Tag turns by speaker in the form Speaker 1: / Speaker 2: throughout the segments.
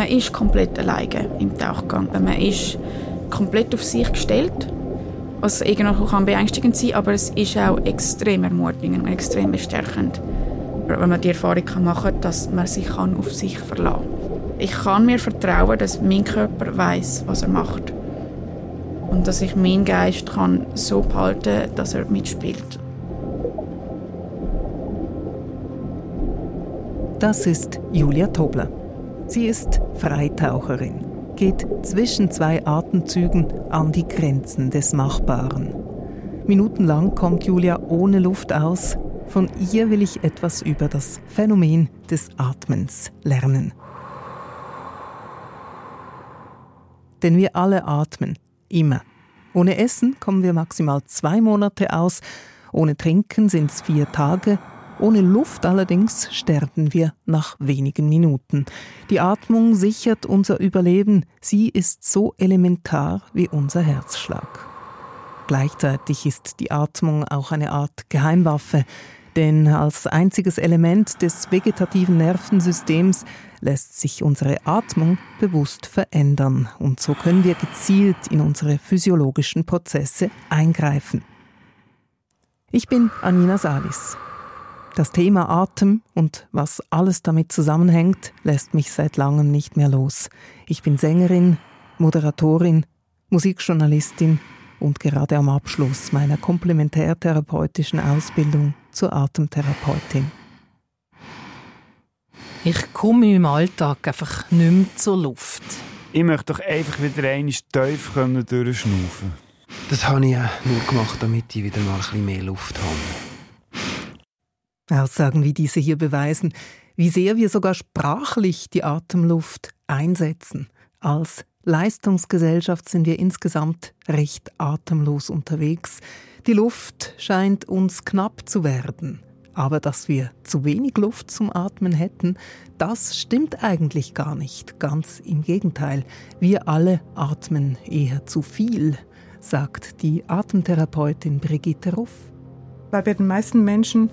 Speaker 1: Man ist komplett alleine im Tauchgang. Man ist komplett auf sich gestellt. Was irgendwo kann beängstigend sein, aber es ist auch extrem ermutigend und extrem bestärkend, wenn man die Erfahrung machen kann, dass man sich auf sich verlassen kann. Ich kann mir vertrauen, dass mein Körper weiß, was er macht und dass ich meinen Geist kann so behalten, dass er mitspielt.
Speaker 2: Das ist Julia Tobler. Sie ist Freitaucherin, geht zwischen zwei Atemzügen an die Grenzen des Machbaren. Minutenlang kommt Julia ohne Luft aus. Von ihr will ich etwas über das Phänomen des Atmens lernen. Denn wir alle atmen, Immer. Ohne Essen kommen wir maximal zwei Monate aus, ohne Trinken sind es vier Tage, ohne Luft allerdings sterben wir nach wenigen Minuten. Die Atmung sichert unser Überleben, sie ist so elementar wie unser Herzschlag. Gleichzeitig ist die Atmung auch eine Art Geheimwaffe, denn als einziges Element des vegetativen Nervensystems lässt sich unsere Atmung bewusst verändern und so können wir gezielt in unsere physiologischen Prozesse eingreifen. Ich bin Anina Salis. Das Thema Atem und was alles damit zusammenhängt, lässt mich seit langem nicht mehr los. Ich bin Sängerin, Moderatorin, Musikjournalistin und gerade am Abschluss meiner komplementärtherapeutischen Ausbildung zur Atemtherapeutin.
Speaker 3: Ich komme im Alltag einfach nicht mehr zur Luft.
Speaker 4: Ich möchte doch einfach wieder einmal tief durchschnaufen
Speaker 5: Das habe ich nur gemacht, damit ich wieder mal ein bisschen mehr Luft habe.
Speaker 2: Aussagen wie diese hier beweisen, wie sehr wir sogar sprachlich die Atemluft einsetzen. Als Leistungsgesellschaft sind wir insgesamt recht atemlos unterwegs. Die Luft scheint uns knapp zu werden. Aber dass wir zu wenig Luft zum Atmen hätten, das stimmt eigentlich gar nicht. Ganz im Gegenteil. Wir alle atmen eher zu viel, sagt die Atemtherapeutin Brigitte Ruff.
Speaker 6: Weil bei den meisten Menschen,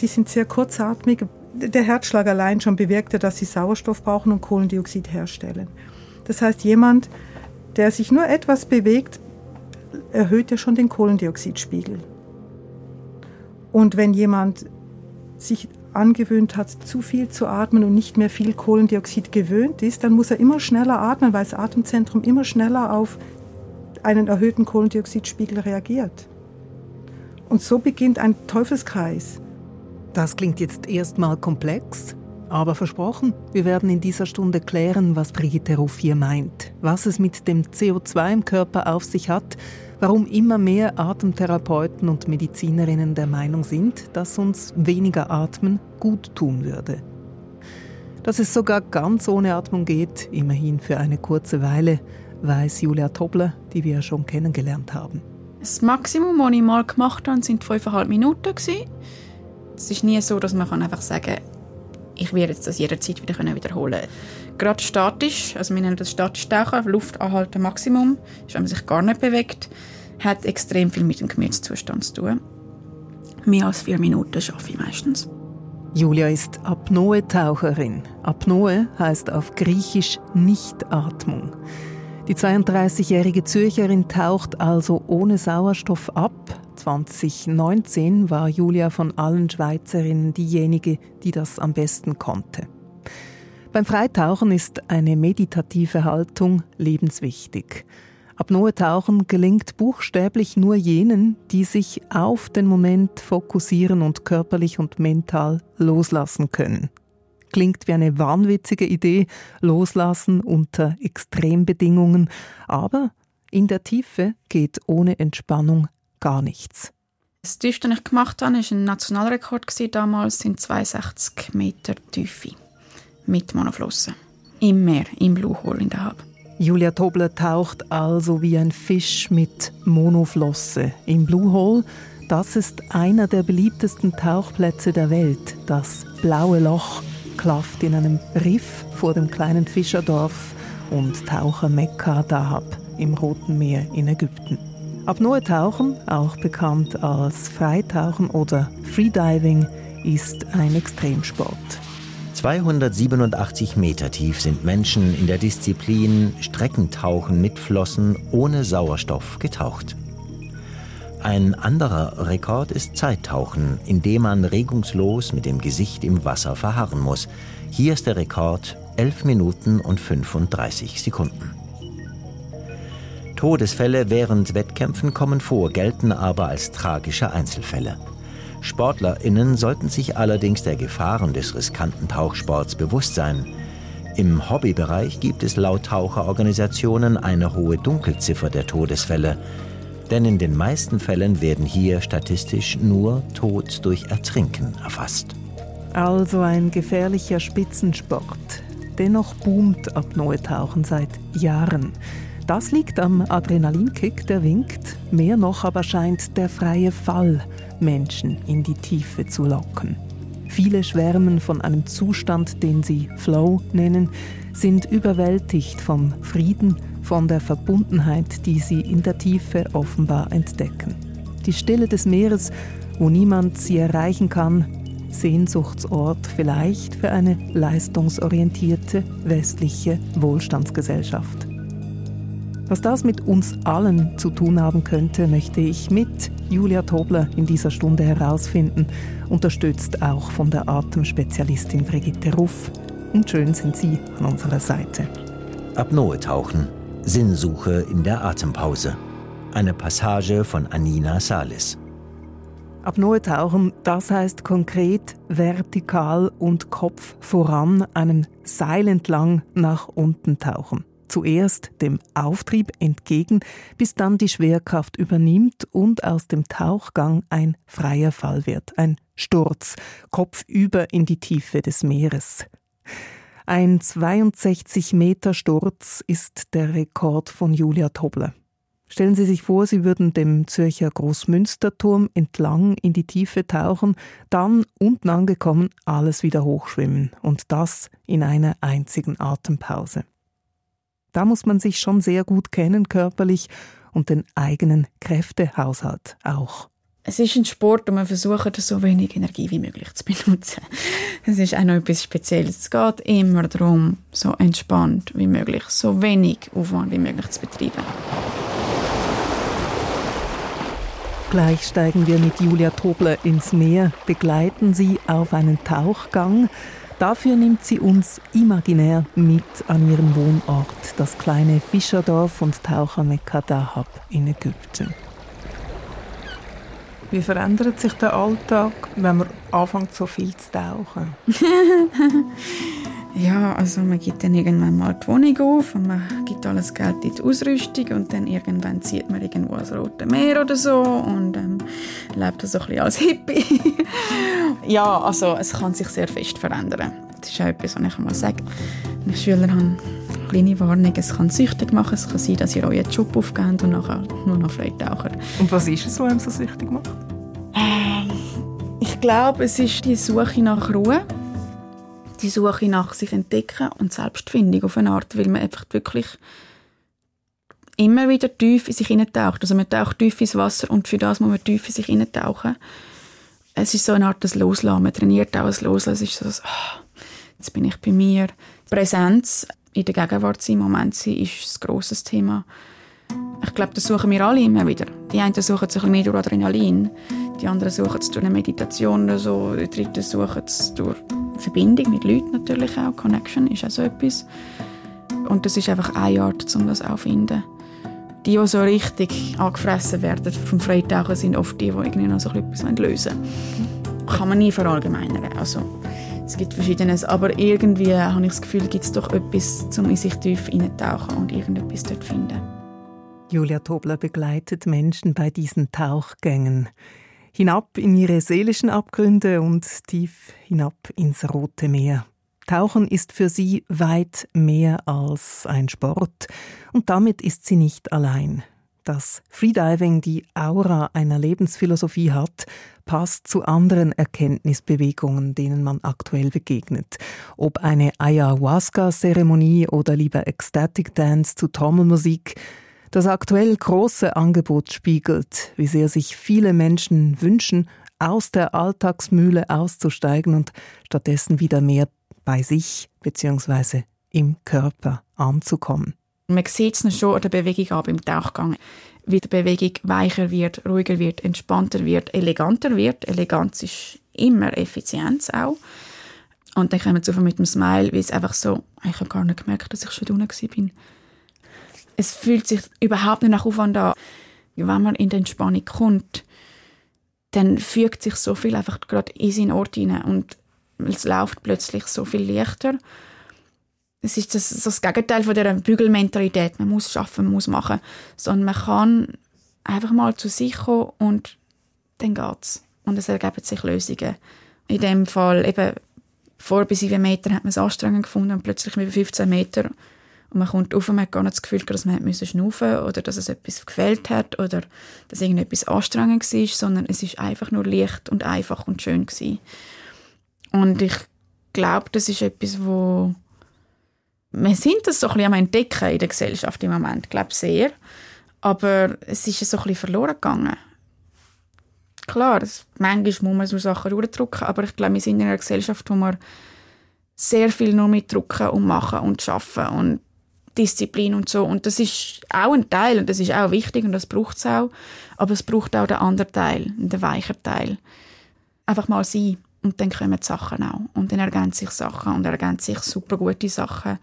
Speaker 6: die sind sehr kurzatmig. Der Herzschlag allein schon bewirkt dass sie Sauerstoff brauchen und Kohlendioxid herstellen. Das heißt, jemand, der sich nur etwas bewegt, erhöht ja schon den Kohlendioxidspiegel. Und wenn jemand sich angewöhnt hat, zu viel zu atmen und nicht mehr viel Kohlendioxid gewöhnt ist, dann muss er immer schneller atmen, weil das Atemzentrum immer schneller auf einen erhöhten Kohlendioxidspiegel reagiert. Und so beginnt ein Teufelskreis.
Speaker 2: Das klingt jetzt erstmal komplex, aber versprochen, wir werden in dieser Stunde klären, was Brigitte Ruff hier meint, was es mit dem CO2 im Körper auf sich hat warum immer mehr Atemtherapeuten und Medizinerinnen der Meinung sind, dass uns weniger Atmen gut tun würde. Dass es sogar ganz ohne Atmung geht, immerhin für eine kurze Weile, weiß Julia Tobler, die wir schon kennengelernt haben.
Speaker 1: Das Maximum, das ich mal gemacht habe, sind fünfeinhalb Minuten. Es ist nie so, dass man einfach sagen kann, ich werde das jederzeit wieder wiederholen Gerade statisch, also wir nennen das statisch Tauchen, Luft anhalten Maximum, ist, wenn man sich gar nicht bewegt, hat extrem viel mit dem Gemütszustand zu tun. Mehr als vier Minuten schaffe ich meistens.
Speaker 2: Julia ist Apnoe-Taucherin. Apnoe heißt auf Griechisch Nichtatmung. Die 32-jährige Zürcherin taucht also ohne Sauerstoff ab. 2019 war Julia von allen Schweizerinnen diejenige, die das am besten konnte. Beim Freitauchen ist eine meditative Haltung lebenswichtig. Apnoe-Tauchen gelingt buchstäblich nur jenen, die sich auf den Moment fokussieren und körperlich und mental loslassen können. Klingt wie eine wahnwitzige Idee, loslassen unter Extrembedingungen, aber in der Tiefe geht ohne Entspannung gar nichts.
Speaker 1: Das tiefste, was ich gemacht habe, war ein Nationalrekord damals in 62 Meter Tiefe mit Monoflossen. Im Meer, im Blue Hole in der Hab.
Speaker 2: Julia Tobler taucht also wie ein Fisch mit Monoflosse im Blue Hole. Das ist einer der beliebtesten Tauchplätze der Welt. Das blaue Loch klafft in einem Riff vor dem kleinen Fischerdorf und Taucher Mekka Dahab im Roten Meer in Ägypten. Apnoe-Tauchen, auch bekannt als Freitauchen oder Freediving, ist ein Extremsport.
Speaker 7: 287 Meter tief sind Menschen in der Disziplin Streckentauchen mit Flossen ohne Sauerstoff getaucht. Ein anderer Rekord ist Zeittauchen, in dem man regungslos mit dem Gesicht im Wasser verharren muss. Hier ist der Rekord 11 Minuten und 35 Sekunden. Todesfälle während Wettkämpfen kommen vor, gelten aber als tragische Einzelfälle. SportlerInnen sollten sich allerdings der Gefahren des riskanten Tauchsports bewusst sein. Im Hobbybereich gibt es laut Taucherorganisationen eine hohe Dunkelziffer der Todesfälle. Denn in den meisten Fällen werden hier statistisch nur Tod durch Ertrinken erfasst.
Speaker 2: Also ein gefährlicher Spitzensport. Dennoch boomt Apnoe-Tauchen seit Jahren. Das liegt am Adrenalinkick, der winkt. Mehr noch aber scheint der freie Fall Menschen in die Tiefe zu locken. Viele schwärmen von einem Zustand, den sie Flow nennen, sind überwältigt vom Frieden, von der Verbundenheit, die sie in der Tiefe offenbar entdecken. Die Stille des Meeres, wo niemand sie erreichen kann, Sehnsuchtsort vielleicht für eine leistungsorientierte westliche Wohlstandsgesellschaft. Was das mit uns allen zu tun haben könnte, möchte ich mit Julia Tobler in dieser Stunde herausfinden, unterstützt auch von der Atemspezialistin Brigitte Ruff. Und schön sind Sie an unserer Seite.
Speaker 7: Apnoe tauchen. Sinnsuche in der Atempause. Eine Passage von Anina Salis.
Speaker 2: Apnoe tauchen, das heißt konkret vertikal und Kopf voran einem Seil entlang nach unten tauchen zuerst dem Auftrieb entgegen, bis dann die Schwerkraft übernimmt und aus dem Tauchgang ein freier Fall wird, ein Sturz, kopfüber in die Tiefe des Meeres. Ein 62 Meter Sturz ist der Rekord von Julia Tobler. Stellen Sie sich vor, Sie würden dem Zürcher Großmünsterturm entlang in die Tiefe tauchen, dann unten angekommen alles wieder hochschwimmen und das in einer einzigen Atempause. Da muss man sich schon sehr gut kennen körperlich und den eigenen Kräftehaushalt auch.
Speaker 1: Es ist ein Sport und man versucht, so wenig Energie wie möglich zu benutzen. Es ist auch noch etwas Spezielles. Es geht immer darum, so entspannt wie möglich, so wenig Aufwand wie möglich zu betreiben.
Speaker 2: Gleich steigen wir mit Julia Tobler ins Meer, begleiten sie auf einen Tauchgang. Dafür nimmt sie uns imaginär mit an ihren Wohnort, das kleine Fischerdorf und Tauchermekka Dahab in Ägypten. Wie verändert sich der Alltag, wenn man anfängt, so viel zu tauchen?
Speaker 1: ja, also man gibt dann irgendwann mal die Wohnung auf und man gibt alles Geld in die Ausrüstung und dann irgendwann zieht man irgendwo ans Rote Meer oder so und ähm, lebt so ein bisschen als Hippie. ja, also es kann sich sehr fest verändern. Das ist auch etwas, was ich mal sage. Ich Schüler habe, kleine Warnung, es kann süchtig machen, es kann sein, dass ihr euren Job aufgebt und nachher nur noch Freude tauchen.
Speaker 2: Und was ist es, was einem so süchtig macht?
Speaker 1: Ähm, ich glaube, es ist die Suche nach Ruhe, die Suche nach sich entdecken und Selbstfindung auf eine Art, weil man einfach wirklich immer wieder tief in sich hineintaucht. Also man taucht tief ins Wasser und für das muss man tief in sich hineintauchen. Es ist so eine Art des Loslassen. Man trainiert auch das Loslassen. Es ist so, das, oh, jetzt bin ich bei mir. Präsenz in der Gegenwart sein, im Moment sein, ist ein grosses Thema. Ich glaube, das suchen wir alle immer wieder. Die einen suchen es ein bisschen mehr durch Adrenalin, die anderen suchen es durch eine Meditation oder so, die dritten suchen es durch Verbindung mit Leuten natürlich auch. Connection ist auch so etwas. Und das ist einfach eine Art, um das auch zu finden. Die, die so richtig angefressen werden vom Freitauchen, sind oft die, die irgendwie noch so etwas lösen wollen. Kann man nie verallgemeinern. Also, es gibt Verschiedenes, aber irgendwie habe ich das Gefühl, gibt es doch etwas, um in sich tief hineinzutauchen und irgendetwas dort finden.
Speaker 2: Julia Tobler begleitet Menschen bei diesen Tauchgängen. Hinab in ihre seelischen Abgründe und tief hinab ins Rote Meer. Tauchen ist für sie weit mehr als ein Sport und damit ist sie nicht allein. Dass Freediving die Aura einer Lebensphilosophie hat, passt zu anderen Erkenntnisbewegungen, denen man aktuell begegnet. Ob eine Ayahuasca-Zeremonie oder lieber Ecstatic Dance zu Trommelmusik, das aktuell große Angebot spiegelt, wie sehr sich viele Menschen wünschen, aus der Alltagsmühle auszusteigen und stattdessen wieder mehr bei sich bzw. im Körper anzukommen.
Speaker 1: Man sieht es schon an der Bewegung an beim Tauchgang, wie die Bewegung weicher wird, ruhiger wird, entspannter wird, eleganter wird. Eleganz ist immer Effizienz auch. Und dann kommen wir mit dem Smile, wie es einfach so, ich habe gar nicht gemerkt, dass ich schon unten bin. Es fühlt sich überhaupt nicht nach Aufwand an. Wenn man in die Entspannung kommt, dann fügt sich so viel einfach gerade in seinen Ort hinein und es läuft plötzlich so viel leichter. Es ist das, das Gegenteil von der Bügelmentalität. Man muss schaffen, man muss machen, sondern man kann einfach mal zu sich kommen und dann geht's und es ergeben sich Lösungen. In dem Fall eben vor bis sieben Meter hat man es anstrengend gefunden und plötzlich mit 15 Meter und man kommt auf und man hat gar nicht das Gefühl, dass man müssen schnaufen oder dass es etwas gefällt hat oder dass irgendetwas anstrengend war, sondern es ist einfach nur leicht und einfach und schön gewesen. Und ich glaube, das ist etwas, wo wir sind das so ein bisschen am entdecken in der Gesellschaft im Moment, ich glaube sehr, aber es ist so ein bisschen verloren gegangen. Klar, manchmal muss man so Sachen durchdrücken, aber ich glaube, wir sind in einer Gesellschaft, wo wir sehr viel nur mit drucken und machen und schaffen und Disziplin und so. Und das ist auch ein Teil und das ist auch wichtig und das braucht es auch. Aber es braucht auch den anderen Teil, den weichen Teil. Einfach mal sein und dann kommen die Sachen auch. Und dann ergänzen sich Sachen und ergänzen sich super gute Sachen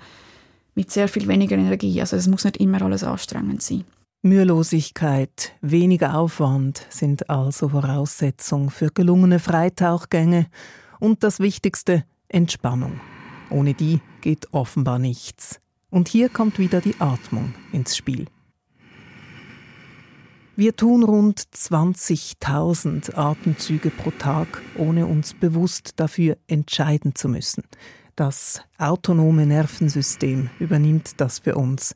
Speaker 1: mit sehr viel weniger Energie. Also es muss nicht immer alles anstrengend sein.
Speaker 2: Mühelosigkeit, weniger Aufwand sind also Voraussetzung für gelungene Freitauchgänge und das Wichtigste, Entspannung. Ohne die geht offenbar nichts. Und hier kommt wieder die Atmung ins Spiel. Wir tun rund 20.000 Atemzüge pro Tag, ohne uns bewusst dafür entscheiden zu müssen. Das autonome Nervensystem übernimmt das für uns.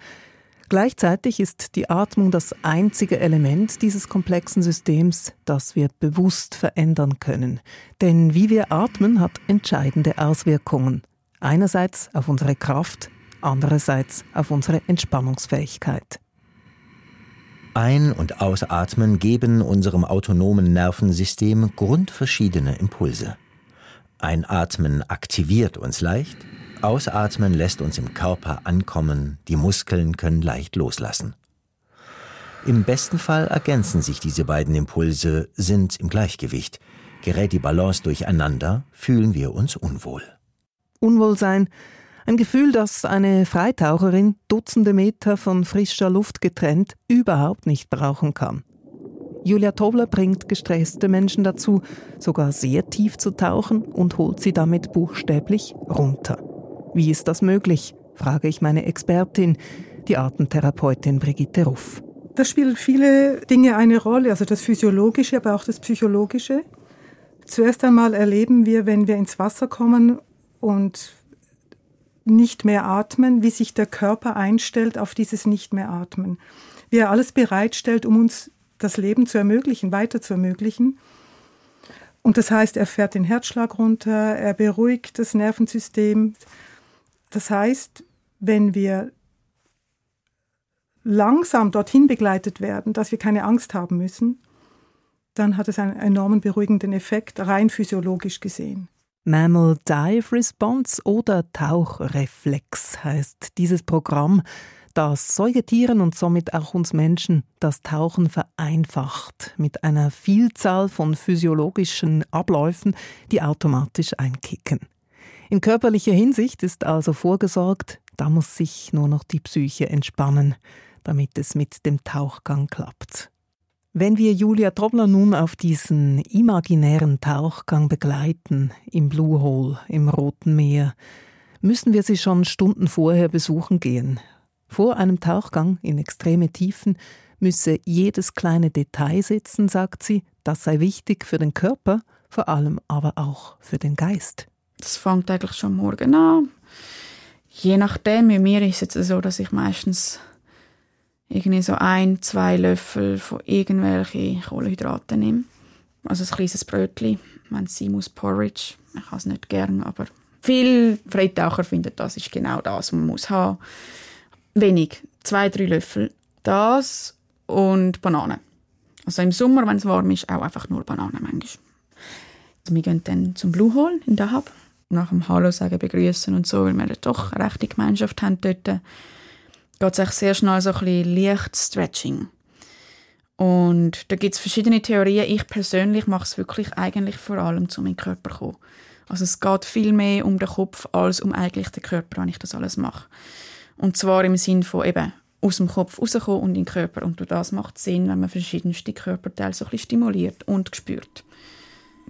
Speaker 2: Gleichzeitig ist die Atmung das einzige Element dieses komplexen Systems, das wir bewusst verändern können. Denn wie wir atmen hat entscheidende Auswirkungen. Einerseits auf unsere Kraft, andererseits auf unsere Entspannungsfähigkeit.
Speaker 7: Ein- und Ausatmen geben unserem autonomen Nervensystem grundverschiedene Impulse. Einatmen aktiviert uns leicht, Ausatmen lässt uns im Körper ankommen, die Muskeln können leicht loslassen. Im besten Fall ergänzen sich diese beiden Impulse, sind im Gleichgewicht. Gerät die Balance durcheinander, fühlen wir uns unwohl.
Speaker 2: Unwohlsein ein Gefühl, das eine Freitaucherin Dutzende Meter von frischer Luft getrennt überhaupt nicht brauchen kann. Julia Tobler bringt gestresste Menschen dazu, sogar sehr tief zu tauchen und holt sie damit buchstäblich runter. Wie ist das möglich? frage ich meine Expertin, die Atemtherapeutin Brigitte Ruff.
Speaker 6: Da spielen viele Dinge eine Rolle, also das Physiologische, aber auch das Psychologische. Zuerst einmal erleben wir, wenn wir ins Wasser kommen und nicht mehr atmen, wie sich der Körper einstellt auf dieses nicht mehr atmen. Wie er alles bereitstellt, um uns das Leben zu ermöglichen, weiter zu ermöglichen. Und das heißt, er fährt den Herzschlag runter, er beruhigt das Nervensystem. Das heißt, wenn wir langsam dorthin begleitet werden, dass wir keine Angst haben müssen, dann hat es einen enormen beruhigenden Effekt, rein physiologisch gesehen.
Speaker 2: Mammal Dive Response oder Tauchreflex heißt dieses Programm, das Säugetieren und somit auch uns Menschen das Tauchen vereinfacht mit einer Vielzahl von physiologischen Abläufen, die automatisch einkicken. In körperlicher Hinsicht ist also vorgesorgt, da muss sich nur noch die Psyche entspannen, damit es mit dem Tauchgang klappt. Wenn wir Julia Trobler nun auf diesen imaginären Tauchgang begleiten, im Blue Hole, im Roten Meer, müssen wir sie schon Stunden vorher besuchen gehen. Vor einem Tauchgang in extreme Tiefen müsse jedes kleine Detail sitzen, sagt sie, das sei wichtig für den Körper, vor allem aber auch für den Geist.
Speaker 1: Das fängt eigentlich schon morgen an. Je nachdem, bei mir ist es so, dass ich meistens irgendwie so ein, zwei Löffel von irgendwelchen Kohlenhydraten nehme. Also ein kleines Brötchen, wenn es sein muss, Porridge. Ich habe es nicht gern, aber viele Freitaucher finden, das ist genau das, was man muss haben. Wenig, zwei, drei Löffel. Das und Bananen. Also im Sommer, wenn es warm ist, auch einfach nur Bananen manchmal. Also wir gehen dann zum Blue Hole in Dahab. nach dem Hallo sagen begrüßen und so, weil wir doch eine rechte Gemeinschaft haben dort, geht es eigentlich sehr schnell so ein bisschen leicht Stretching. Und da gibt es verschiedene Theorien. Ich persönlich mache es wirklich eigentlich vor allem, um in den Körper zu kommen. Also es geht viel mehr um den Kopf als um eigentlich den Körper, wenn ich das alles mache. Und zwar im Sinn von eben aus dem Kopf rauskommen und in den Körper. Und das macht Sinn, wenn man verschiedenste Körperteile so ein bisschen stimuliert und spürt.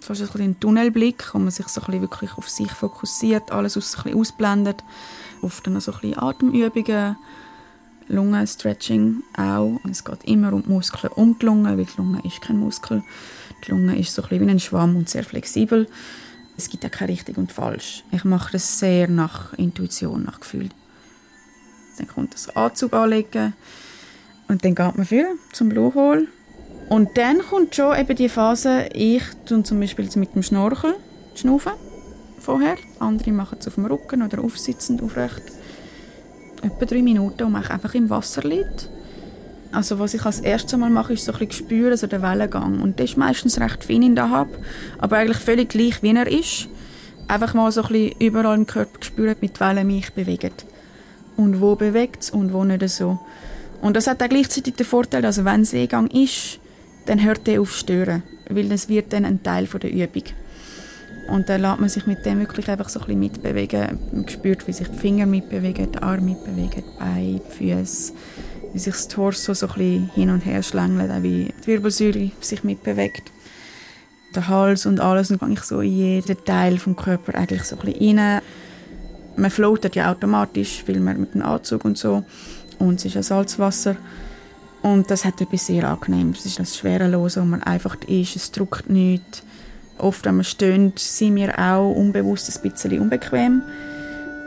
Speaker 1: So ist ein, ein Tunnelblick, wo man sich so ein bisschen wirklich auf sich fokussiert, alles ein bisschen ausblendet. Oft dann so ein bisschen Atemübungen, Lungenstretching auch. Es geht immer um die Muskeln um die Lunge, weil die Lunge ist kein Muskel. Die Lunge ist so ein wie ein Schwamm und sehr flexibel. Es gibt auch kein richtig und falsch. Ich mache das sehr nach Intuition, nach Gefühl. Dann kommt das Anzug anlegen und dann geht man viel zum Bluthol. Und dann kommt schon eben die Phase, ich tue zum Beispiel mit dem Schnorchel schnaufen vorher. Andere machen es auf dem Rücken oder aufsitzend, aufrecht. Etwa drei Minuten und man einfach im Wasser liegt. Also was ich als erstes Mal mache, ist so ein spüren, so den Wellengang. Und das ist meistens recht fein in der Hab, aber eigentlich völlig gleich, wie er ist. Einfach mal so ein überall im Körper spüren, mit Wellen mich bewegen. Und wo bewegt es und wo nicht so. Und das hat auch gleichzeitig den Vorteil, also wenn Seegang ist, dann hört der auf stören, weil es wird dann ein Teil der Übung. Und dann lässt man sich mit dem wirklich einfach so ein bisschen mitbewegen. Man spürt, wie sich die Finger mitbewegen, die Arme mitbewegen, die Beine, die Füße wie sich das Torso so ein bisschen hin und her schlängelt, auch wie die Wirbelsäule sich mitbewegt. Der Hals und alles und gehe ich so in jeden Teil vom Körper eigentlich so ein bisschen rein. Man floatet ja automatisch, weil man mit dem Anzug und so und es ist ein Salzwasser und das hat etwas sehr angenehm. Es ist das Schwerelose, wo man einfach ist, es drückt nichts. Oft, wenn man stöhnt, sind wir auch unbewusst ein bisschen unbequem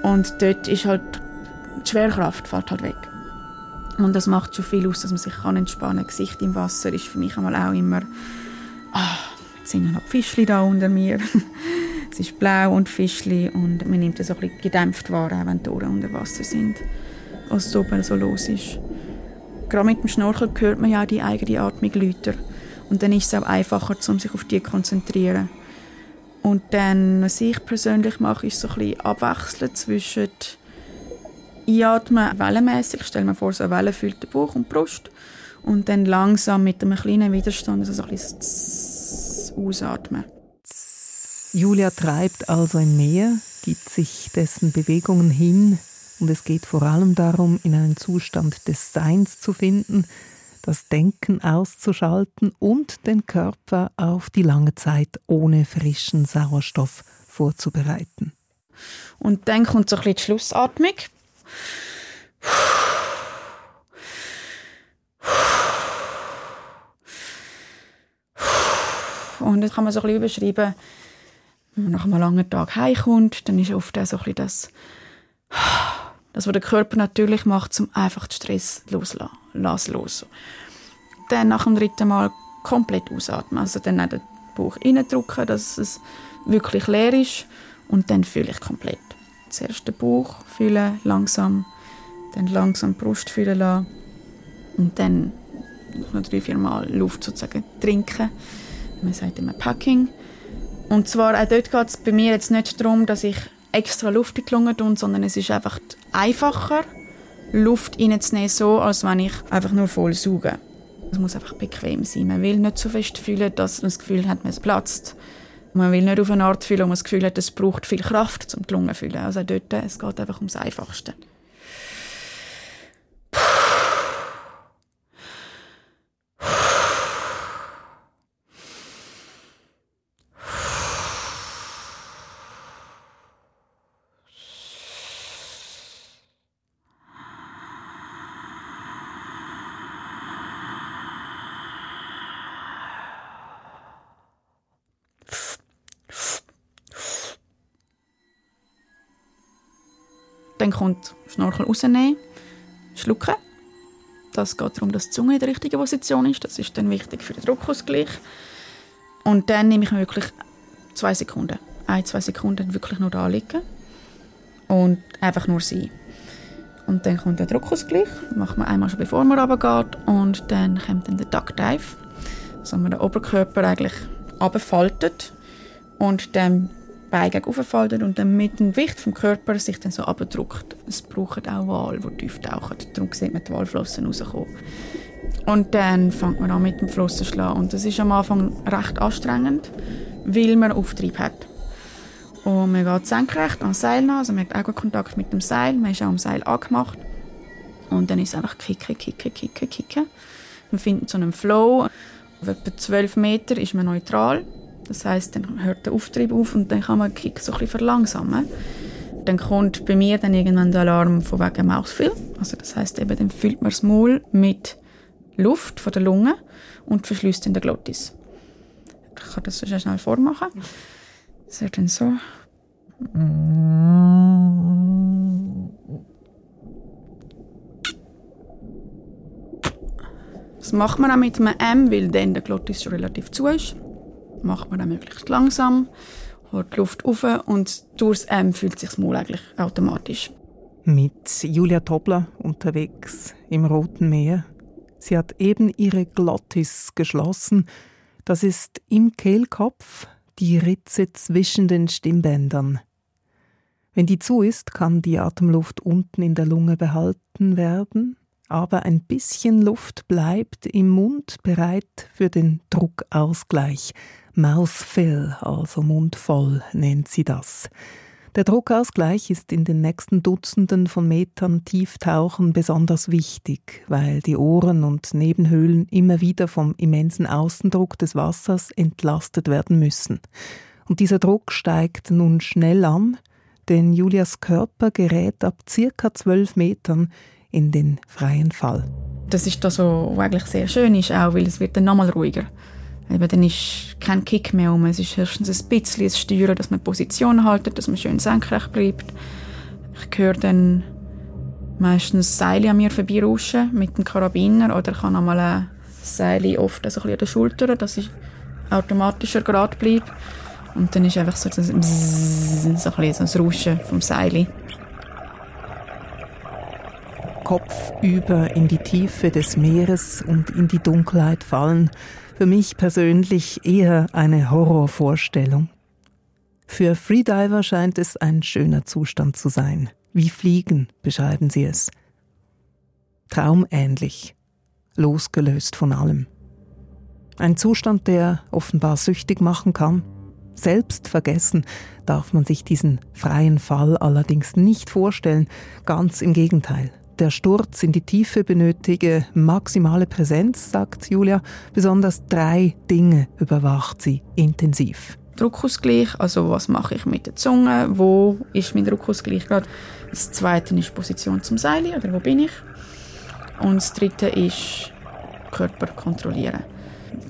Speaker 1: und dort ist halt die Schwerkraft fällt halt weg. Und das macht schon viel aus, dass man sich kann entspannen kann. Gesicht im Wasser ist für mich auch immer, ah, jetzt sind noch Fischli da unter mir. es ist blau und Fischli und man nimmt das so ein bisschen gedämpft wahr, auch wenn die Ohren unter Wasser sind, es oben so los ist. Gerade mit dem Schnorchel hört man ja auch die eigene Atmung lauter. Und dann ist es auch einfacher, um sich auf die zu konzentrieren. Und dann, was ich persönlich mache, ist so ein bisschen abwechseln zwischen einatmen, wellenmäßig. Stell mir vor, so eine Welle füllt den Bauch und die Brust. Und dann langsam mit einem kleinen Widerstand, also so ein bisschen ausatmen.
Speaker 2: Julia treibt also im Meer, gibt sich dessen Bewegungen hin und es geht vor allem darum, in einen Zustand des Seins zu finden, das Denken auszuschalten und den Körper auf die lange Zeit ohne frischen Sauerstoff vorzubereiten.
Speaker 1: Und dann kommt so ein bisschen die Schlussatmung. Und das kann man so ein bisschen überschreiben, wenn man nach einem langen Tag heimkommt, dann ist oft auch so ein bisschen das, das, was der Körper natürlich macht, um einfach den Stress loszulassen. Lass los. Dann nach dem dritten Mal komplett ausatmen. Also dann den Bauch reindrücken, dass es wirklich leer ist. Und dann fühle ich komplett. Zuerst den Bauch fühlen, langsam, dann langsam die Brust fühlen lassen und dann noch drei, vier Mal Luft sozusagen trinken. Man sagt immer Packing. Und zwar auch dort geht es bei mir jetzt nicht darum, dass ich extra Luft in die Lunge tue, sondern es ist einfach einfacher, Luft reinzunehmen, so als wenn ich einfach nur voll sauge. Es muss einfach bequem sein. Man will nicht so fest fühlen, dass man das Gefühl hat, man platzt. Man will nicht auf eine Art fühlen, wo man das Gefühl hat, es braucht viel Kraft, um die Lunge zu fühlen. Also dort, es geht einfach ums Einfachste. Dann kommt Schnorchel rausnehmen, schlucken. Das geht darum, dass die Zunge in der richtigen Position ist. Das ist dann wichtig für den Druckausgleich. Und dann nehme ich mir wirklich zwei Sekunden, ein, zwei Sekunden wirklich nur da liegen und einfach nur sein. Und dann kommt der Druckausgleich, das macht man einmal schon bevor man runtergeht und dann kommt dann der Duck Dive, dass man den Oberkörper eigentlich abfaltet und dann Beine gegen auffaltet und dann mit dem Gewicht vom Körper sich dann so abdruckt. Es braucht auch Wal, die tief tauchen. Darum sieht man die Walflossen rauskommen. Und dann fängt man an mit dem Flossenschlagen. Und das ist am Anfang recht anstrengend, weil man Auftrieb hat. Und man geht senkrecht am Seil nach, also man hat Augenkontakt mit dem Seil, man ist auch am Seil angemacht. Und dann ist es einfach kicken, kicken, kicken, kicken. Man findet so einen Flow. Auf etwa 12 Meter ist man neutral. Das heißt, dann hört der Auftrieb auf und dann kann man den Kick so ein verlangsamen. Dann kommt bei mir dann irgendwann der Alarm von wegen Mouthfeel. Also das heißt eben, dann füllt man das Maul mit Luft von der Lunge und verschließt in der Glottis. Ich kann das so schnell vormachen. Das wird dann so. Das macht man auch mit einem M, weil dann der Glottis schon relativ zu ist. Macht man dann möglichst langsam, holt die Luft auf und durchs M fühlt sich das Maul eigentlich automatisch.
Speaker 2: Mit Julia Tobler unterwegs im Roten Meer. Sie hat eben ihre Glottis geschlossen. Das ist im Kehlkopf die Ritze zwischen den Stimmbändern. Wenn die zu ist, kann die Atemluft unten in der Lunge behalten werden, aber ein bisschen Luft bleibt im Mund bereit für den Druckausgleich. Mouthfill, also mundvoll nennt sie das. Der Druckausgleich ist in den nächsten Dutzenden von Metern Tieftauchen besonders wichtig, weil die Ohren und Nebenhöhlen immer wieder vom immensen Außendruck des Wassers entlastet werden müssen. Und dieser Druck steigt nun schnell an, denn Julias Körper gerät ab circa zwölf Metern in den freien Fall.
Speaker 1: Das ist das, was eigentlich sehr schön ist, auch, weil es wird dann nochmal ruhiger. Eben, dann ist kein Kick mehr um. Es ist höchstens ein bisschen das Steuern, dass man Position haltet, dass man schön senkrecht bleibt. Ich höre dann meistens Seile an mir vorbeirauschen mit dem Karabiner oder kann einmal ein Seil oft also ein an der Schulter, dass ich automatischer gerade bleibe. Und dann ist einfach so, das, so ein bisschen das Rauschen vom Seil.
Speaker 2: Kopf über in die Tiefe des Meeres und in die Dunkelheit fallen – für mich persönlich eher eine Horrorvorstellung. Für Freediver scheint es ein schöner Zustand zu sein. Wie Fliegen beschreiben sie es. Traumähnlich, losgelöst von allem. Ein Zustand, der offenbar süchtig machen kann. Selbst vergessen darf man sich diesen freien Fall allerdings nicht vorstellen, ganz im Gegenteil. Der Sturz in die Tiefe benötige maximale Präsenz, sagt Julia. Besonders drei Dinge überwacht sie intensiv.
Speaker 1: Druckausgleich, also was mache ich mit der Zunge, wo ist mein Druckausgleich gerade. Das zweite ist Position zum Seil, oder wo bin ich. Und das dritte ist Körper kontrollieren.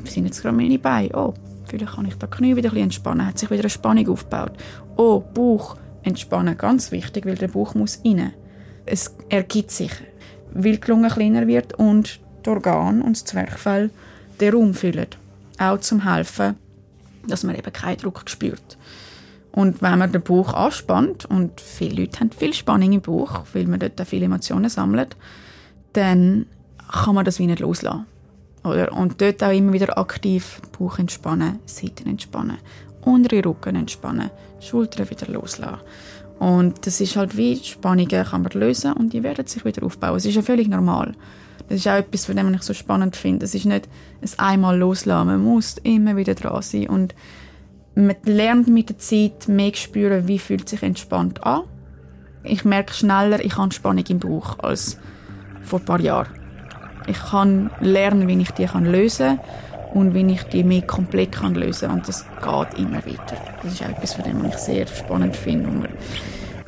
Speaker 1: Wie sind jetzt gerade meine Beine? Oh, vielleicht kann ich da Knie wieder ein bisschen entspannen, hat sich wieder eine Spannung aufgebaut. Oh, Bauch entspannen, ganz wichtig, weil der Bauch muss rein es ergibt sich, weil die Lunge kleiner wird und die Organe und das Zwerchfell den Raum füllen. Auch zum Helfen, dass man eben keinen Druck spürt. Und wenn man den Bauch anspannt, und viele Leute haben viel Spannung im Bauch, weil man dort viele Emotionen sammelt, dann kann man das wie nicht loslassen. Oder? Und dort auch immer wieder aktiv Bauch entspannen, Seiten entspannen, untere Rücken entspannen, Schultern wieder loslassen. Und das ist halt wie Spannungen kann man lösen und die werden sich wieder aufbauen. Es ist ja völlig normal. Das ist auch etwas, von dem ich so spannend finde. Es ist nicht ein einmal loslassen. Man muss immer wieder dran sein und man lernt mit der Zeit mehr spüren, wie fühlt sich entspannt an. Ich merke schneller, ich habe Spannung im Bauch als vor ein paar Jahren. Ich kann lernen, wie ich die lösen kann und wie ich die mehr komplett kann lösen kann. Und das geht immer weiter. Das ist etwas, von dem ich sehr spannend finde, wo man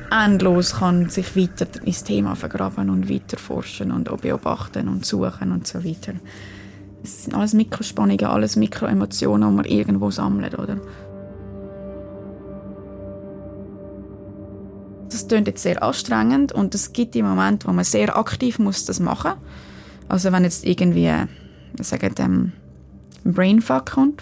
Speaker 1: endlos kann sich weiter ins Thema vergraben und weiter forschen und beobachten und suchen und so weiter. Es sind alles Mikrospannungen, alles Mikroemotionen, die man irgendwo sammelt, oder? Das klingt jetzt sehr anstrengend und es gibt im Moment, wo man sehr aktiv muss das machen. Also wenn jetzt irgendwie, sagen ähm, Brainfuck kommt,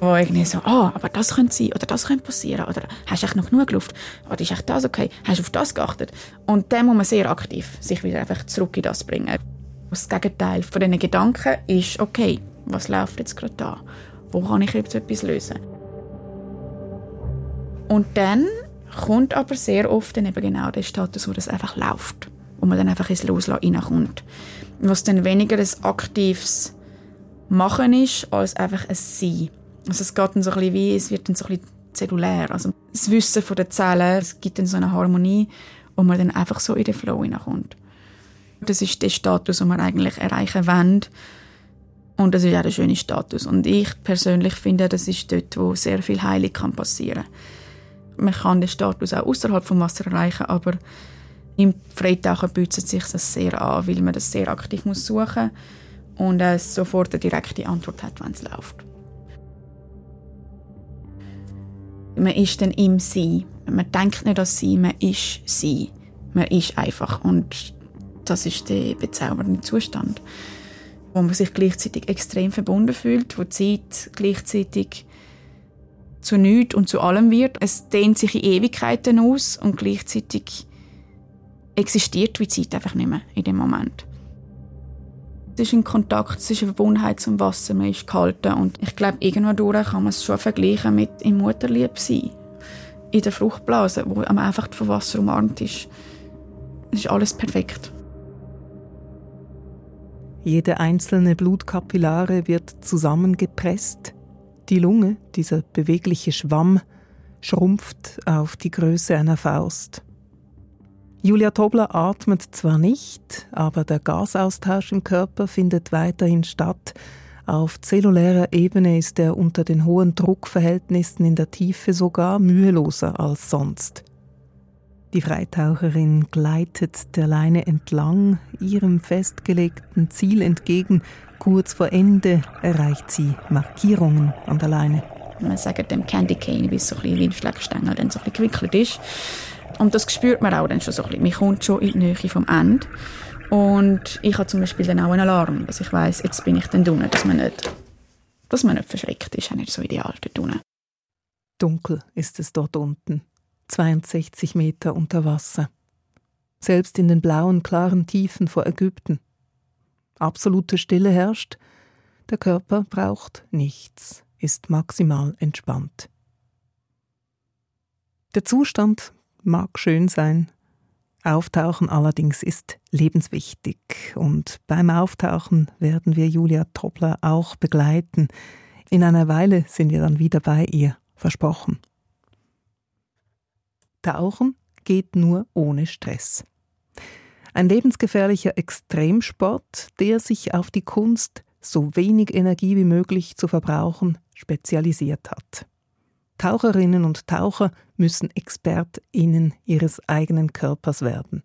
Speaker 1: wo irgendwie so, oh, aber das könnte sein oder das könnte passieren oder hast du echt noch genug Luft oder ist echt das okay, hast du auf das geachtet? Und dann muss man sehr aktiv sich wieder einfach zurück in das bringen. Das Gegenteil von diesen Gedanken ist, okay, was läuft jetzt gerade da? Wo kann ich jetzt etwas lösen? Und dann kommt aber sehr oft dann eben genau der Status, wo das einfach läuft und man dann einfach ins Loslassen reinkommt. Was dann weniger ein aktives Machen ist, als einfach ein Sein. Also es geht dann so ein bisschen wie, es wird dann so ein bisschen zellulär. Also das Wissen von den Zellen, es gibt dann so eine Harmonie, wo man dann einfach so in den Flow hineinkommt. Das ist der Status, den man eigentlich erreichen will. Und das ist auch der schöne Status. Und ich persönlich finde, das ist dort, wo sehr viel Heilung kann passieren kann. Man kann den Status auch außerhalb vom Wasser erreichen, aber im Freitauchen bietet sich das sehr an, weil man das sehr aktiv suchen muss und es sofort eine direkte Antwort hat, wenn es läuft. Man ist dann im Sein. Man denkt nicht an Sein, man ist Sein. Man ist einfach. Und das ist der bezaubernde Zustand, wo man sich gleichzeitig extrem verbunden fühlt, wo die Zeit gleichzeitig zu nichts und zu allem wird. Es dehnt sich in Ewigkeiten aus und gleichzeitig existiert wie Zeit einfach nicht mehr in dem Moment. Ist ein Kontakt, es ist eine Verbundenheit zum Wasser, man ist gehalten und ich glaube, irgendwann kann man es schon vergleichen mit im Mutterlieb sein. In der Fruchtblase, wo man einfach von Wasser umarmt ist. Es ist alles perfekt.
Speaker 2: Jede einzelne Blutkapillare wird zusammengepresst. Die Lunge, dieser bewegliche Schwamm, schrumpft auf die Größe einer Faust. Julia Tobler atmet zwar nicht, aber der Gasaustausch im Körper findet weiterhin statt. Auf zellulärer Ebene ist er unter den hohen Druckverhältnissen in der Tiefe sogar müheloser als sonst. Die Freitaucherin gleitet der Leine entlang, ihrem festgelegten Ziel entgegen. Kurz vor Ende erreicht sie Markierungen an der Leine.
Speaker 1: Man sagt dem Candy Cane, wie es so ein bisschen wie ein Schleckstängel dann so ein bisschen gewickelt ist. Und das spürt man auch dann schon so ein bisschen. Man kommt schon in die Nähe vom Ende. Und ich habe zum Beispiel dann auch einen Alarm, dass ich weiß, jetzt bin ich dann unten, dass man nicht, dass man nicht verschreckt ist, nicht so ideal dort unten.
Speaker 2: Dunkel ist es dort unten, 62 Meter unter Wasser. Selbst in den blauen, klaren Tiefen vor Ägypten. Absolute Stille herrscht, der Körper braucht nichts, ist maximal entspannt. Der Zustand mag schön sein. Auftauchen allerdings ist lebenswichtig und beim Auftauchen werden wir Julia Tobler auch begleiten. In einer Weile sind wir dann wieder bei ihr, versprochen. Tauchen geht nur ohne Stress. Ein lebensgefährlicher Extremsport, der sich auf die Kunst, so wenig Energie wie möglich zu verbrauchen, spezialisiert hat. Taucherinnen und Taucher müssen ExpertInnen ihres eigenen Körpers werden,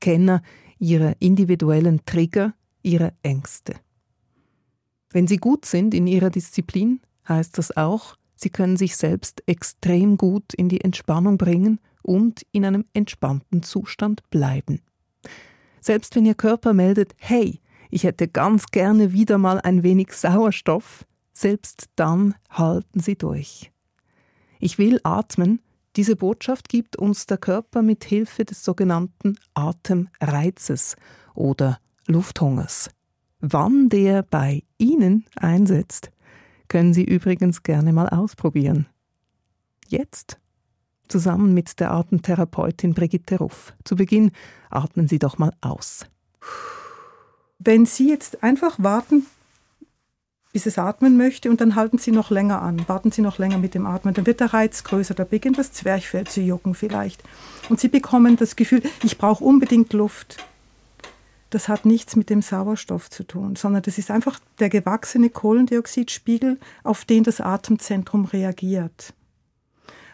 Speaker 2: Kenner ihrer individuellen Trigger, ihrer Ängste. Wenn sie gut sind in ihrer Disziplin, heißt das auch, sie können sich selbst extrem gut in die Entspannung bringen und in einem entspannten Zustand bleiben. Selbst wenn ihr Körper meldet, hey, ich hätte ganz gerne wieder mal ein wenig Sauerstoff, selbst dann halten sie durch. Ich will atmen. Diese Botschaft gibt uns der Körper mit Hilfe des sogenannten Atemreizes oder Lufthungers. Wann der bei Ihnen einsetzt, können Sie übrigens gerne mal ausprobieren. Jetzt zusammen mit der Atemtherapeutin Brigitte Ruff. Zu Beginn atmen Sie doch mal aus.
Speaker 6: Wenn Sie jetzt einfach warten, bis es atmen möchte und dann halten Sie noch länger an, warten Sie noch länger mit dem Atmen, dann wird der Reiz größer, da beginnt das Zwerchfell zu jucken vielleicht. Und Sie bekommen das Gefühl, ich brauche unbedingt Luft. Das hat nichts mit dem Sauerstoff zu tun, sondern das ist einfach der gewachsene Kohlendioxidspiegel, auf den das Atemzentrum reagiert.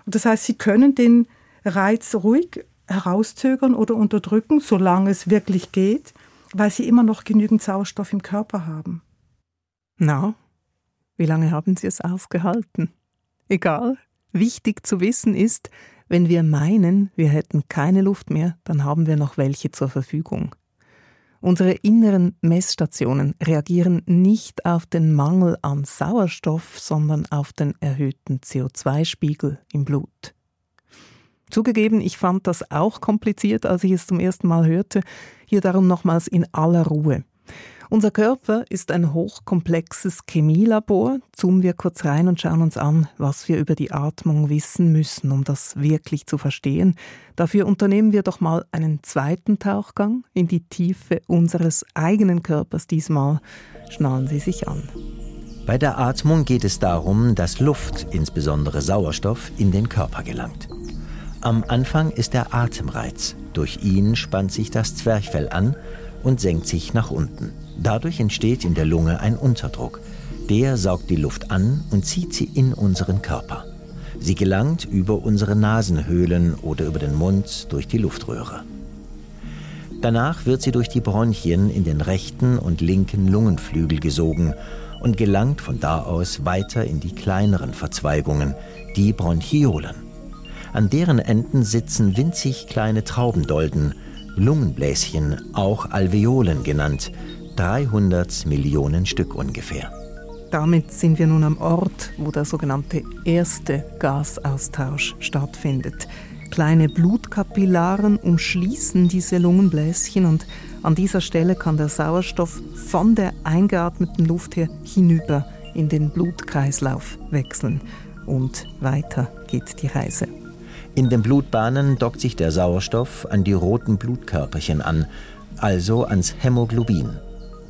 Speaker 6: Und das heißt, Sie können den Reiz ruhig herauszögern oder unterdrücken, solange es wirklich geht, weil Sie immer noch genügend Sauerstoff im Körper haben.
Speaker 2: Na, wie lange haben Sie es ausgehalten? Egal. Wichtig zu wissen ist, wenn wir meinen, wir hätten keine Luft mehr, dann haben wir noch welche zur Verfügung. Unsere inneren Messstationen reagieren nicht auf den Mangel an Sauerstoff, sondern auf den erhöhten CO2-Spiegel im Blut. Zugegeben, ich fand das auch kompliziert, als ich es zum ersten Mal hörte. Hier darum nochmals in aller Ruhe. Unser Körper ist ein hochkomplexes Chemielabor. Zoomen wir kurz rein und schauen uns an, was wir über die Atmung wissen müssen, um das wirklich zu verstehen. Dafür unternehmen wir doch mal einen zweiten Tauchgang in die Tiefe unseres eigenen Körpers. Diesmal schnallen Sie sich an.
Speaker 7: Bei der Atmung geht es darum, dass Luft, insbesondere Sauerstoff, in den Körper gelangt. Am Anfang ist der Atemreiz. Durch ihn spannt sich das Zwerchfell an und senkt sich nach unten. Dadurch entsteht in der Lunge ein Unterdruck. Der saugt die Luft an und zieht sie in unseren Körper. Sie gelangt über unsere Nasenhöhlen oder über den Mund durch die Luftröhre. Danach wird sie durch die Bronchien in den rechten und linken Lungenflügel gesogen und gelangt von da aus weiter in die kleineren Verzweigungen, die Bronchiolen. An deren Enden sitzen winzig kleine Traubendolden, Lungenbläschen, auch Alveolen genannt, 300 Millionen Stück ungefähr.
Speaker 2: Damit sind wir nun am Ort, wo der sogenannte erste Gasaustausch stattfindet. Kleine Blutkapillaren umschließen diese Lungenbläschen und an dieser Stelle kann der Sauerstoff von der eingeatmeten Luft her hinüber in den Blutkreislauf wechseln. Und weiter geht die Reise.
Speaker 7: In den Blutbahnen dockt sich der Sauerstoff an die roten Blutkörperchen an, also ans Hämoglobin.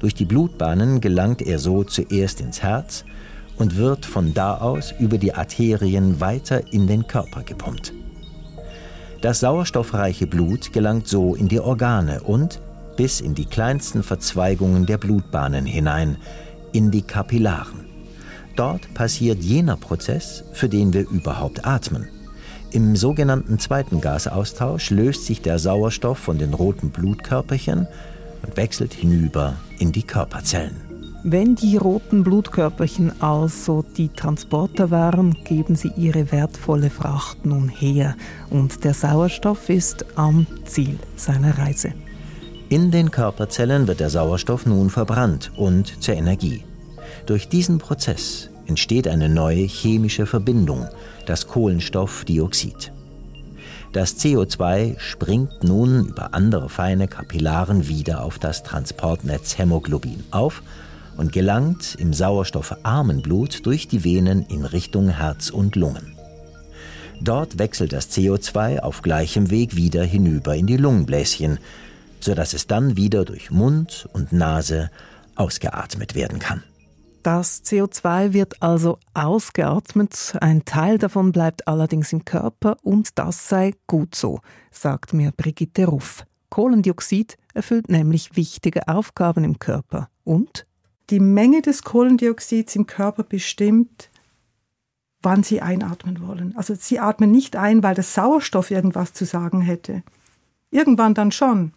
Speaker 7: Durch die Blutbahnen gelangt er so zuerst ins Herz und wird von da aus über die Arterien weiter in den Körper gepumpt. Das sauerstoffreiche Blut gelangt so in die Organe und bis in die kleinsten Verzweigungen der Blutbahnen hinein, in die Kapillaren. Dort passiert jener Prozess, für den wir überhaupt atmen. Im sogenannten zweiten Gasaustausch löst sich der Sauerstoff von den roten Blutkörperchen und wechselt hinüber in die Körperzellen.
Speaker 2: Wenn die roten Blutkörperchen also die Transporter waren, geben sie ihre wertvolle Fracht nun her und der Sauerstoff ist am Ziel seiner Reise.
Speaker 7: In den Körperzellen wird der Sauerstoff nun verbrannt und zur Energie. Durch diesen Prozess entsteht eine neue chemische Verbindung, das Kohlenstoffdioxid. Das CO2 springt nun über andere feine Kapillaren wieder auf das Transportnetz Hämoglobin auf und gelangt im sauerstoffarmen Blut durch die Venen in Richtung Herz und Lungen. Dort wechselt das CO2 auf gleichem Weg wieder hinüber in die Lungenbläschen, sodass es dann wieder durch Mund und Nase ausgeatmet werden kann.
Speaker 2: Das CO2 wird also ausgeatmet, ein Teil davon bleibt allerdings im Körper und das sei gut so, sagt mir Brigitte Ruff. Kohlendioxid erfüllt nämlich wichtige Aufgaben im Körper und
Speaker 6: die Menge des Kohlendioxids im Körper bestimmt, wann sie einatmen wollen. Also sie atmen nicht ein, weil der Sauerstoff irgendwas zu sagen hätte. Irgendwann dann schon.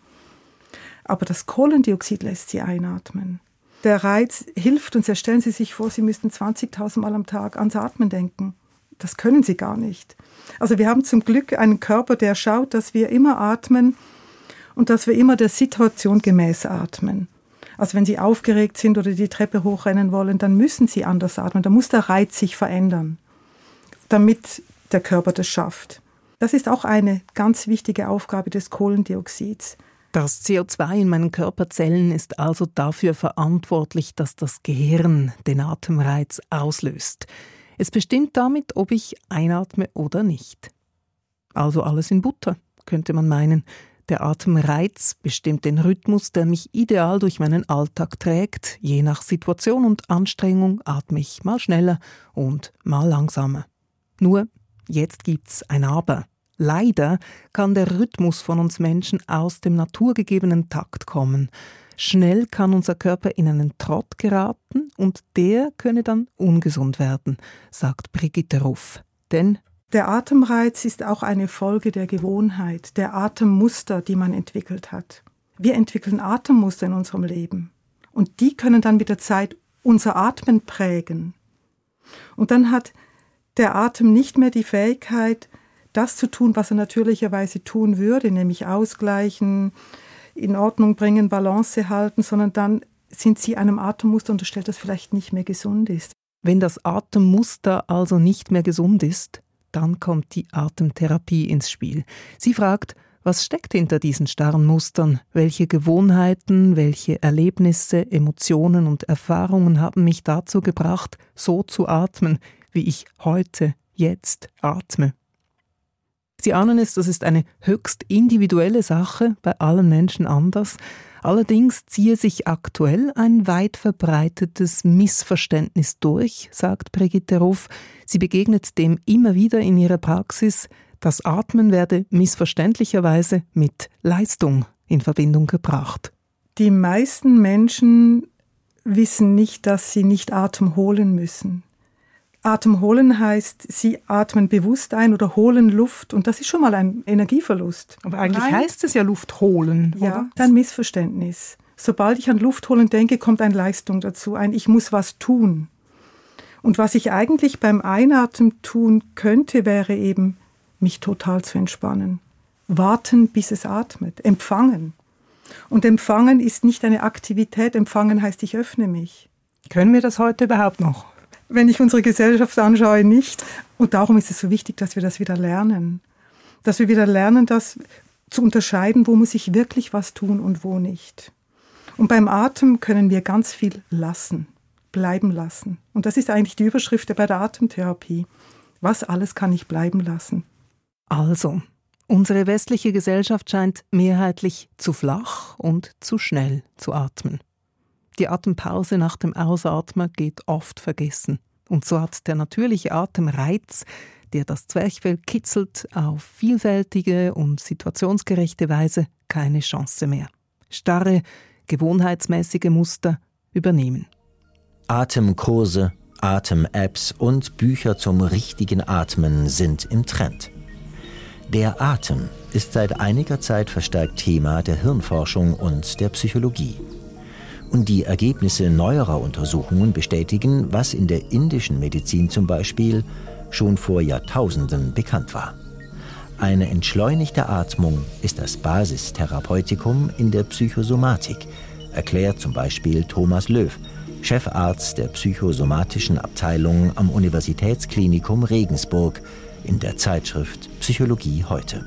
Speaker 6: Aber das Kohlendioxid lässt sie einatmen der Reiz hilft uns. Stellen Sie sich vor, Sie müssten 20.000 Mal am Tag ans Atmen denken. Das können Sie gar nicht. Also wir haben zum Glück einen Körper, der schaut, dass wir immer atmen und dass wir immer der Situation gemäß atmen. Also wenn Sie aufgeregt sind oder die Treppe hochrennen wollen, dann müssen Sie anders atmen. Da muss der Reiz sich verändern, damit der Körper das schafft. Das ist auch eine ganz wichtige Aufgabe des Kohlendioxids.
Speaker 2: Das CO2 in meinen Körperzellen ist also dafür verantwortlich, dass das Gehirn den Atemreiz auslöst. Es bestimmt damit, ob ich einatme oder nicht. Also alles in Butter, könnte man meinen. Der Atemreiz bestimmt den Rhythmus, der mich ideal durch meinen Alltag trägt. Je nach Situation und Anstrengung atme ich mal schneller und mal langsamer. Nur, jetzt gibt's ein Aber. Leider kann der Rhythmus von uns Menschen aus dem naturgegebenen Takt kommen. Schnell kann unser Körper in einen Trott geraten und der könne dann ungesund werden, sagt Brigitte Ruff. Denn
Speaker 6: der Atemreiz ist auch eine Folge der Gewohnheit, der Atemmuster, die man entwickelt hat. Wir entwickeln Atemmuster in unserem Leben und die können dann mit der Zeit unser Atmen prägen. Und dann hat der Atem nicht mehr die Fähigkeit, das zu tun, was er natürlicherweise tun würde, nämlich ausgleichen, in Ordnung bringen, Balance halten, sondern dann sind sie einem Atemmuster unterstellt, das vielleicht nicht mehr gesund ist.
Speaker 2: Wenn das Atemmuster also nicht mehr gesund ist, dann kommt die Atemtherapie ins Spiel. Sie fragt, Was steckt hinter diesen starren Mustern? Welche Gewohnheiten, welche Erlebnisse, Emotionen und Erfahrungen haben mich dazu gebracht, so zu atmen, wie ich heute, jetzt atme? Sie ahnen es, das ist eine höchst individuelle Sache, bei allen Menschen anders. Allerdings ziehe sich aktuell ein weit verbreitetes Missverständnis durch, sagt Brigitte Ruff. Sie begegnet dem immer wieder in ihrer Praxis. Das Atmen werde missverständlicherweise mit Leistung in Verbindung gebracht.
Speaker 6: Die meisten Menschen wissen nicht, dass sie nicht Atem holen müssen. Atem holen heißt, sie atmen bewusst ein oder holen Luft und das ist schon mal ein Energieverlust.
Speaker 2: Aber eigentlich Nein. heißt es ja Luft holen.
Speaker 6: Ja, oder? ein Missverständnis. Sobald ich an Luft holen denke, kommt eine Leistung dazu, ein Ich muss was tun. Und was ich eigentlich beim Einatmen tun könnte, wäre eben mich total zu entspannen. Warten, bis es atmet. Empfangen. Und empfangen ist nicht eine Aktivität. Empfangen heißt, ich öffne mich.
Speaker 2: Können wir das heute überhaupt noch?
Speaker 6: Wenn ich unsere Gesellschaft anschaue, nicht. Und darum ist es so wichtig, dass wir das wieder lernen. Dass wir wieder lernen, das zu unterscheiden, wo muss ich wirklich was tun und wo nicht. Und beim Atem können wir ganz viel lassen, bleiben lassen. Und das ist eigentlich die Überschrift bei der Atemtherapie. Was alles kann ich bleiben lassen?
Speaker 2: Also, unsere westliche Gesellschaft scheint mehrheitlich zu flach und zu schnell zu atmen. Die Atempause nach dem Ausatmen geht oft vergessen. Und so hat der natürliche Atemreiz, der das Zwerchfell kitzelt, auf vielfältige und situationsgerechte Weise keine Chance mehr. Starre, gewohnheitsmäßige Muster übernehmen.
Speaker 7: Atemkurse, Atem-Apps und Bücher zum richtigen Atmen sind im Trend. Der Atem ist seit einiger Zeit verstärkt Thema der Hirnforschung und der Psychologie. Und die Ergebnisse neuerer Untersuchungen bestätigen, was in der indischen Medizin zum Beispiel schon vor Jahrtausenden bekannt war. Eine entschleunigte Atmung ist das Basistherapeutikum in der Psychosomatik, erklärt zum Beispiel Thomas Löw, Chefarzt der psychosomatischen Abteilung am Universitätsklinikum Regensburg in der Zeitschrift Psychologie heute.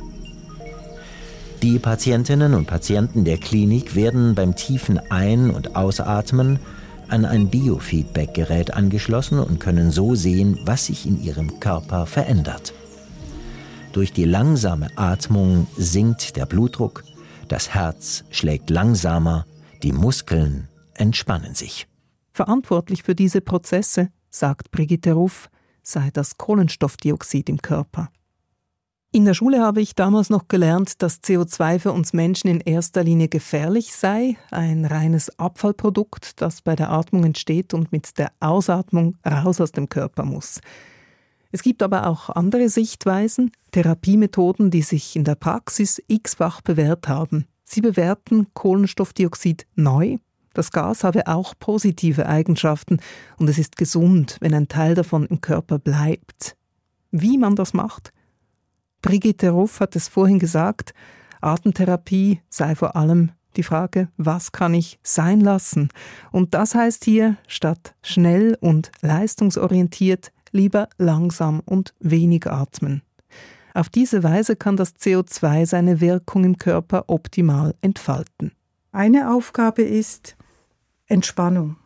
Speaker 7: Die Patientinnen und Patienten der Klinik werden beim tiefen Ein- und Ausatmen an ein Biofeedback-Gerät angeschlossen und können so sehen, was sich in ihrem Körper verändert. Durch die langsame Atmung sinkt der Blutdruck, das Herz schlägt langsamer, die Muskeln entspannen sich.
Speaker 2: Verantwortlich für diese Prozesse, sagt Brigitte Ruff, sei das Kohlenstoffdioxid im Körper. In der Schule habe ich damals noch gelernt, dass CO2 für uns Menschen in erster Linie gefährlich sei, ein reines Abfallprodukt, das bei der Atmung entsteht und mit der Ausatmung raus aus dem Körper muss. Es gibt aber auch andere Sichtweisen, Therapiemethoden, die sich in der Praxis x-fach bewährt haben. Sie bewerten Kohlenstoffdioxid neu. Das Gas habe auch positive Eigenschaften und es ist gesund, wenn ein Teil davon im Körper bleibt. Wie man das macht, Brigitte Ruff hat es vorhin gesagt, Atemtherapie sei vor allem die Frage, was kann ich sein lassen? Und das heißt hier, statt schnell und leistungsorientiert, lieber langsam und wenig atmen. Auf diese Weise kann das CO2 seine Wirkung im Körper optimal entfalten.
Speaker 6: Eine Aufgabe ist Entspannung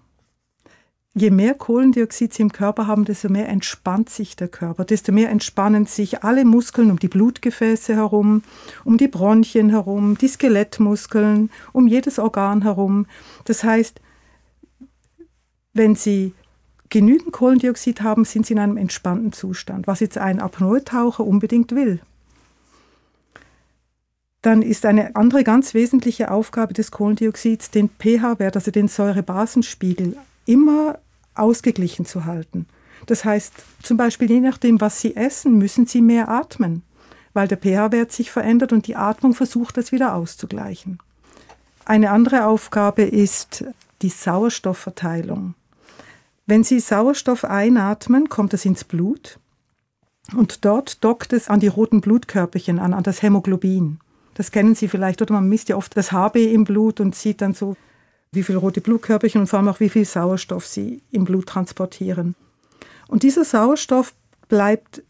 Speaker 6: je mehr Kohlendioxid Sie im Körper haben, desto mehr entspannt sich der Körper, desto mehr entspannen sich alle Muskeln um die Blutgefäße herum, um die Bronchien herum, die Skelettmuskeln, um jedes Organ herum. Das heißt, wenn Sie genügend Kohlendioxid haben, sind Sie in einem entspannten Zustand, was jetzt ein Apnoe-Taucher unbedingt will. Dann ist eine andere ganz wesentliche Aufgabe des Kohlendioxids, den pH-Wert, also den Säurebasenspiegel, immer ausgeglichen zu halten. Das heißt, zum Beispiel je nachdem, was Sie essen, müssen Sie mehr atmen, weil der pH-Wert sich verändert und die Atmung versucht, das wieder auszugleichen. Eine andere Aufgabe ist die Sauerstoffverteilung. Wenn Sie Sauerstoff einatmen, kommt es ins Blut und dort dockt es an die roten Blutkörperchen an, an das Hämoglobin. Das kennen Sie vielleicht, oder man misst ja oft das HB im Blut und sieht dann so wie viele rote Blutkörperchen und vor allem auch wie viel Sauerstoff sie im Blut transportieren. Und dieser Sauerstoff bleibt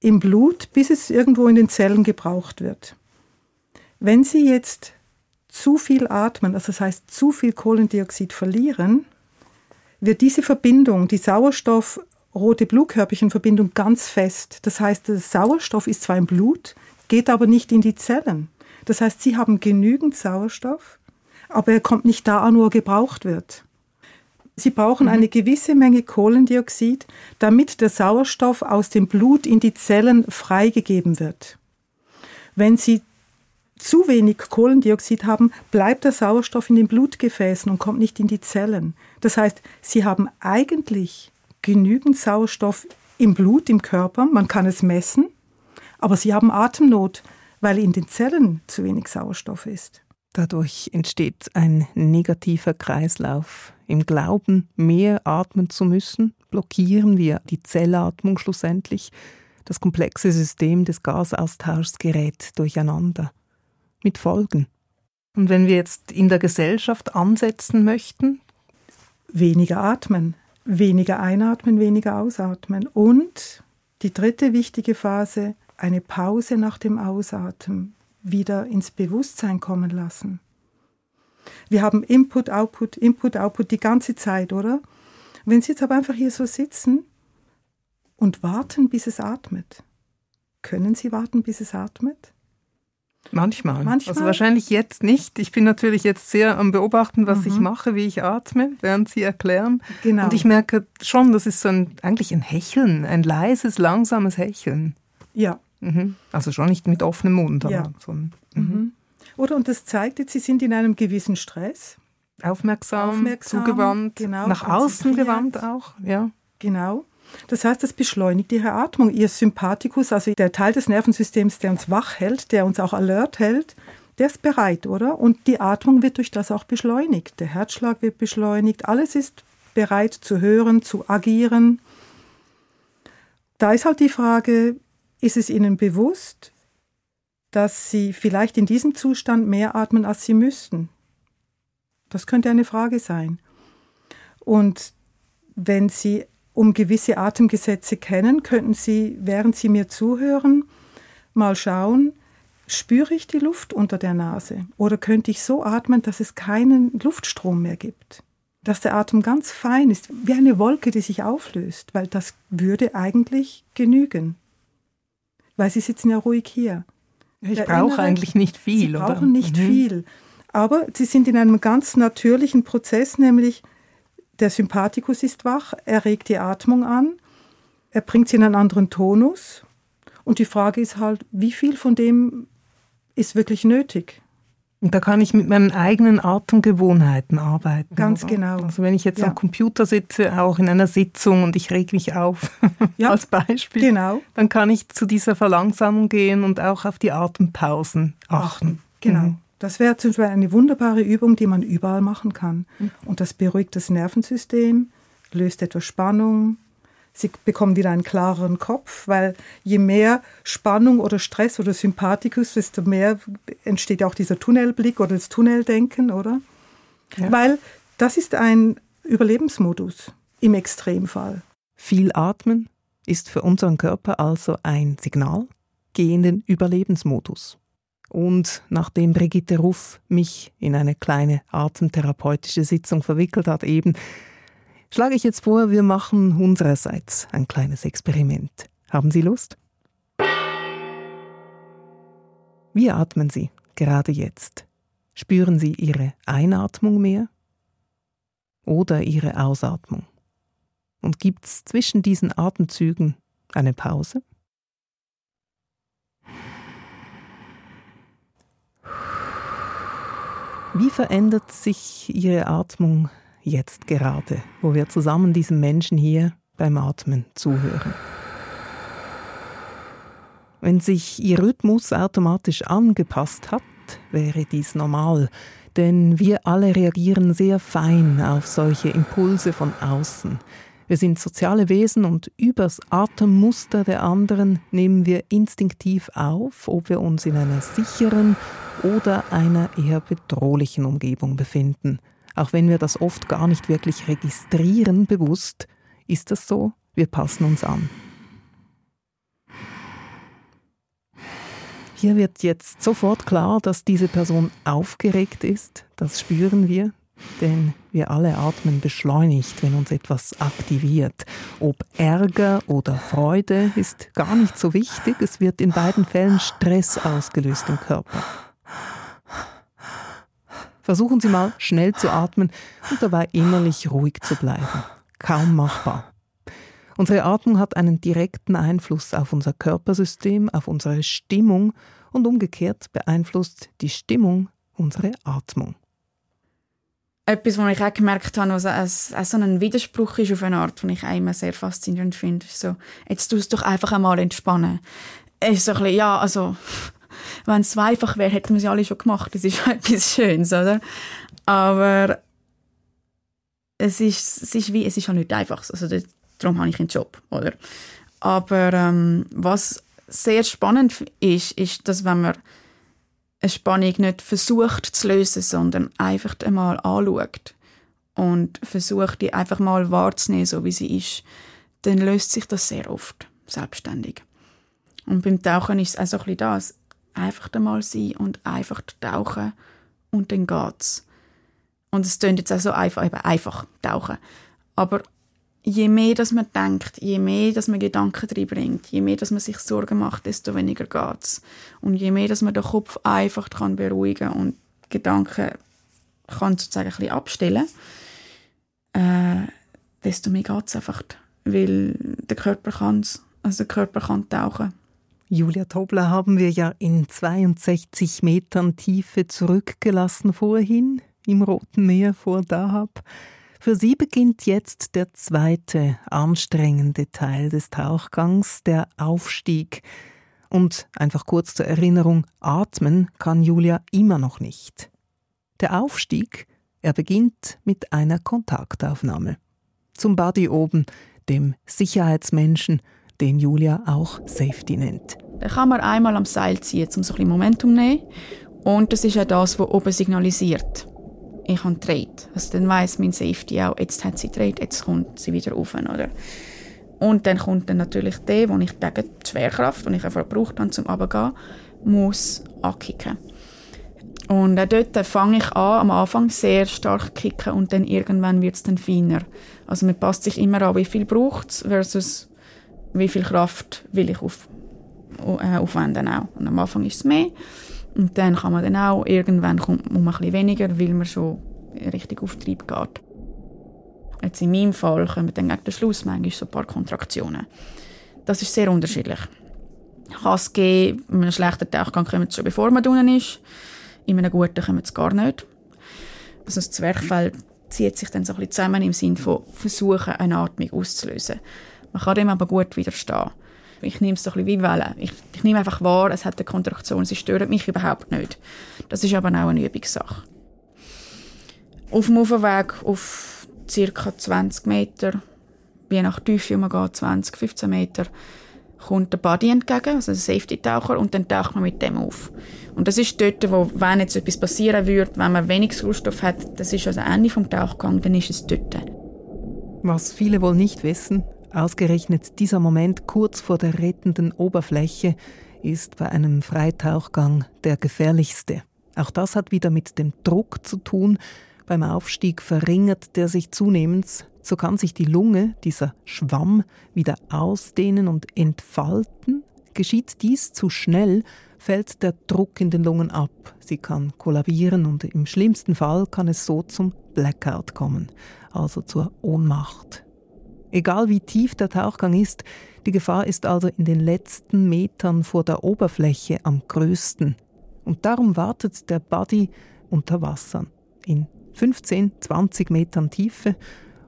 Speaker 6: im Blut, bis es irgendwo in den Zellen gebraucht wird. Wenn Sie jetzt zu viel atmen, also das heißt zu viel Kohlendioxid verlieren, wird diese Verbindung, die Sauerstoff-rote Blutkörperchenverbindung ganz fest. Das heißt, der Sauerstoff ist zwar im Blut, geht aber nicht in die Zellen. Das heißt, Sie haben genügend Sauerstoff, aber er kommt nicht da an, wo er gebraucht wird. Sie brauchen mhm. eine gewisse Menge Kohlendioxid, damit der Sauerstoff aus dem Blut in die Zellen freigegeben wird. Wenn Sie zu wenig Kohlendioxid haben, bleibt der Sauerstoff in den Blutgefäßen und kommt nicht in die Zellen. Das heißt, Sie haben eigentlich genügend Sauerstoff im Blut, im Körper, man kann es messen, aber Sie haben Atemnot, weil in den Zellen zu wenig Sauerstoff ist.
Speaker 2: Dadurch entsteht ein negativer Kreislauf. Im Glauben, mehr atmen zu müssen, blockieren wir die Zellatmung schlussendlich. Das komplexe System des Gasaustauschs gerät durcheinander. Mit Folgen. Und wenn wir jetzt in der Gesellschaft ansetzen möchten?
Speaker 6: Weniger atmen, weniger einatmen, weniger ausatmen. Und die dritte wichtige Phase, eine Pause nach dem Ausatmen wieder ins Bewusstsein kommen lassen. Wir haben Input, Output, Input, Output die ganze Zeit, oder? Wenn Sie jetzt aber einfach hier so sitzen und warten, bis es atmet, können Sie warten, bis es atmet?
Speaker 2: Manchmal. Manchmal. Also wahrscheinlich jetzt nicht. Ich bin natürlich jetzt sehr am Beobachten, was mhm. ich mache, wie ich atme, während Sie erklären. Genau. Und ich merke schon, das ist so ein, eigentlich ein Hecheln, ein leises, langsames Hecheln.
Speaker 6: Ja.
Speaker 2: Mhm. Also schon nicht mit offenem Mund.
Speaker 6: Aber ja. so ein, mhm. mhm. Oder und das zeigt jetzt, Sie sind in einem gewissen Stress.
Speaker 2: Aufmerksam, Aufmerksam zugewandt, genau, nach außen gewandt auch. Ja.
Speaker 6: Genau. Das heißt, das beschleunigt Ihre Atmung. Ihr Sympathikus, also der Teil des Nervensystems, der uns wach hält, der uns auch alert hält, der ist bereit, oder? Und die Atmung wird durch das auch beschleunigt. Der Herzschlag wird beschleunigt. Alles ist bereit zu hören, zu agieren. Da ist halt die Frage, ist es Ihnen bewusst, dass Sie vielleicht in diesem Zustand mehr atmen, als Sie müssten? Das könnte eine Frage sein. Und wenn Sie um gewisse Atemgesetze kennen, könnten Sie, während Sie mir zuhören, mal schauen, spüre ich die Luft unter der Nase oder könnte ich so atmen, dass es keinen Luftstrom mehr gibt? Dass der Atem ganz fein ist, wie eine Wolke, die sich auflöst, weil das würde eigentlich genügen weil sie sitzen ja ruhig hier.
Speaker 2: Ich brauche eigentlich nicht viel.
Speaker 6: Sie oder? brauchen nicht mhm. viel. Aber sie sind in einem ganz natürlichen Prozess, nämlich der Sympathikus ist wach, er regt die Atmung an, er bringt sie in einen anderen Tonus. Und die Frage ist halt, wie viel von dem ist wirklich nötig?
Speaker 2: Und da kann ich mit meinen eigenen Atemgewohnheiten arbeiten.
Speaker 6: Ganz oder? genau.
Speaker 2: Also wenn ich jetzt ja. am Computer sitze, auch in einer Sitzung und ich reg mich auf, ja. als Beispiel,
Speaker 6: genau.
Speaker 2: dann kann ich zu dieser Verlangsamung gehen und auch auf die Atempausen achten.
Speaker 6: Genau. Mhm. Das wäre zum Beispiel eine wunderbare Übung, die man überall machen kann. Mhm. Und das beruhigt das Nervensystem, löst etwas Spannung, Sie bekommen wieder einen klareren Kopf, weil je mehr Spannung oder Stress oder Sympathikus, desto mehr entsteht auch dieser Tunnelblick oder das Tunneldenken, oder? Ja. Weil das ist ein Überlebensmodus im Extremfall.
Speaker 2: Viel Atmen ist für unseren Körper also ein Signal, gehenden Überlebensmodus. Und nachdem Brigitte Ruff mich in eine kleine atemtherapeutische Sitzung verwickelt hat, eben, schlage ich jetzt vor, wir machen unsererseits ein kleines Experiment. Haben Sie Lust? Wie atmen Sie gerade jetzt? Spüren Sie Ihre Einatmung mehr oder Ihre Ausatmung? Und gibt es zwischen diesen Atemzügen eine Pause? Wie verändert sich Ihre Atmung jetzt gerade, wo wir zusammen diesem Menschen hier beim Atmen zuhören. Wenn sich Ihr Rhythmus automatisch angepasst hat, wäre dies normal, denn wir alle reagieren sehr fein auf solche Impulse von außen. Wir sind soziale Wesen und übers Atemmuster der anderen nehmen wir instinktiv auf, ob wir uns in einer sicheren oder einer eher bedrohlichen Umgebung befinden. Auch wenn wir das oft gar nicht wirklich registrieren, bewusst, ist das so, wir passen uns an. Hier wird jetzt sofort klar, dass diese Person aufgeregt ist. Das spüren wir, denn wir alle atmen beschleunigt, wenn uns etwas aktiviert. Ob Ärger oder Freude ist gar nicht so wichtig. Es wird in beiden Fällen Stress ausgelöst im Körper. Versuchen Sie mal schnell zu atmen und dabei innerlich ruhig zu bleiben. Kaum machbar. Unsere Atmung hat einen direkten Einfluss auf unser Körpersystem, auf unsere Stimmung und umgekehrt beeinflusst die Stimmung unsere Atmung.
Speaker 1: Etwas, was ich auch gemerkt habe, was auch so ein Widerspruch ist auf eine Art, die ich immer sehr faszinierend finde, ist so, jetzt tust du doch einfach einmal entspannen. Es ist so ein bisschen, ja, also, wenn es einfach wäre, hätten wir ja alle schon gemacht. Das ist etwas Schönes, oder? Aber es ist, es ist wie, es ist ja nicht einfach. Also, darum habe ich einen Job, oder? Aber ähm, was sehr spannend ist, ist, dass wenn man eine Spannung nicht versucht zu lösen, sondern einfach einmal anschaut und versucht, die einfach mal wahrzunehmen, so wie sie ist, dann löst sich das sehr oft selbstständig. Und beim Tauchen ist es auch so ein bisschen das. Einfach einmal sein und einfach tauchen und dann geht's. Und es klingt jetzt auch so einfach, eben einfach tauchen. Aber je mehr dass man denkt, je mehr dass man Gedanken reinbringt, je mehr dass man sich Sorgen macht, desto weniger geht's. Und je mehr dass man den Kopf einfach kann beruhigen und Gedanken kann sozusagen ein abstellen, äh, desto mehr geht's einfach, weil der Körper kann's, also der Körper kann tauchen.
Speaker 2: Julia Tobler haben wir ja in 62 Metern Tiefe zurückgelassen vorhin im Roten Meer vor Dahab. Für sie beginnt jetzt der zweite anstrengende Teil des Tauchgangs, der Aufstieg. Und einfach kurz zur Erinnerung, atmen kann Julia immer noch nicht. Der Aufstieg, er beginnt mit einer Kontaktaufnahme. Zum Buddy oben, dem Sicherheitsmenschen, den Julia auch Safety nennt.
Speaker 1: Da kann man einmal am Seil ziehen, um so ein bisschen Momentum zu nehmen. Und das ist ja das, was oben signalisiert ich habe gedreht. Also dann weiss mein Safety auch, jetzt hat sie gedreht, jetzt kommt sie wieder rauf. Oder? Und dann kommt dann natürlich der, wo ich gegen die Schwerkraft, die ich einfach gebraucht habe, zum Runtergehen, muss ankicken. Und auch dort fange ich an, am Anfang sehr stark kicken und dann irgendwann wird es dann feiner. Also man passt sich immer an, wie viel braucht es versus wie viel Kraft will ich auf, äh, aufwenden auch. Und am Anfang ist es mehr und dann kann man dann auch, irgendwann kommt man ein bisschen weniger, weil man schon richtig auf Trieb geht. Jetzt in meinem Fall kommen dann gegen den Schluss manchmal so ein paar Kontraktionen. Das ist sehr unterschiedlich. Kann es geben, in einem schlechten Tauchgang kommen sie schon bevor man unten ist. In einem guten kommen sie gar nicht. Also das Zwerchfell zieht sich dann so ein bisschen zusammen im Sinne von versuchen, eine Atmung auszulösen. Man kann dem aber gut widerstehen. Ich nehme es so ein bisschen wie Wellen. Ich, ich nehme einfach wahr, es hat eine Kontraktion, sie stört mich überhaupt nicht. Das ist aber auch eine Übungssache. Auf dem Aufweg auf ca. 20 Meter, je nach Tiefe man geht, 20, 15 Meter, kommt der Buddy entgegen, also der Safety-Taucher, und dann taucht man mit dem auf. Und das ist dort, wo, wenn jetzt etwas passieren würde, wenn man wenig Sauerstoff hat, das ist also Ende vom Tauchgang, dann ist es dort.
Speaker 2: Was viele wohl nicht wissen, Ausgerechnet dieser Moment kurz vor der rettenden Oberfläche ist bei einem Freitauchgang der gefährlichste. Auch das hat wieder mit dem Druck zu tun. Beim Aufstieg verringert der sich zunehmend. So kann sich die Lunge, dieser Schwamm, wieder ausdehnen und entfalten. Geschieht dies zu schnell, fällt der Druck in den Lungen ab. Sie kann kollabieren und im schlimmsten Fall kann es so zum Blackout kommen, also zur Ohnmacht. Egal wie tief der Tauchgang ist, die Gefahr ist also in den letzten Metern vor der Oberfläche am größten. Und darum wartet der Buddy unter Wasser in 15, 20 Metern Tiefe,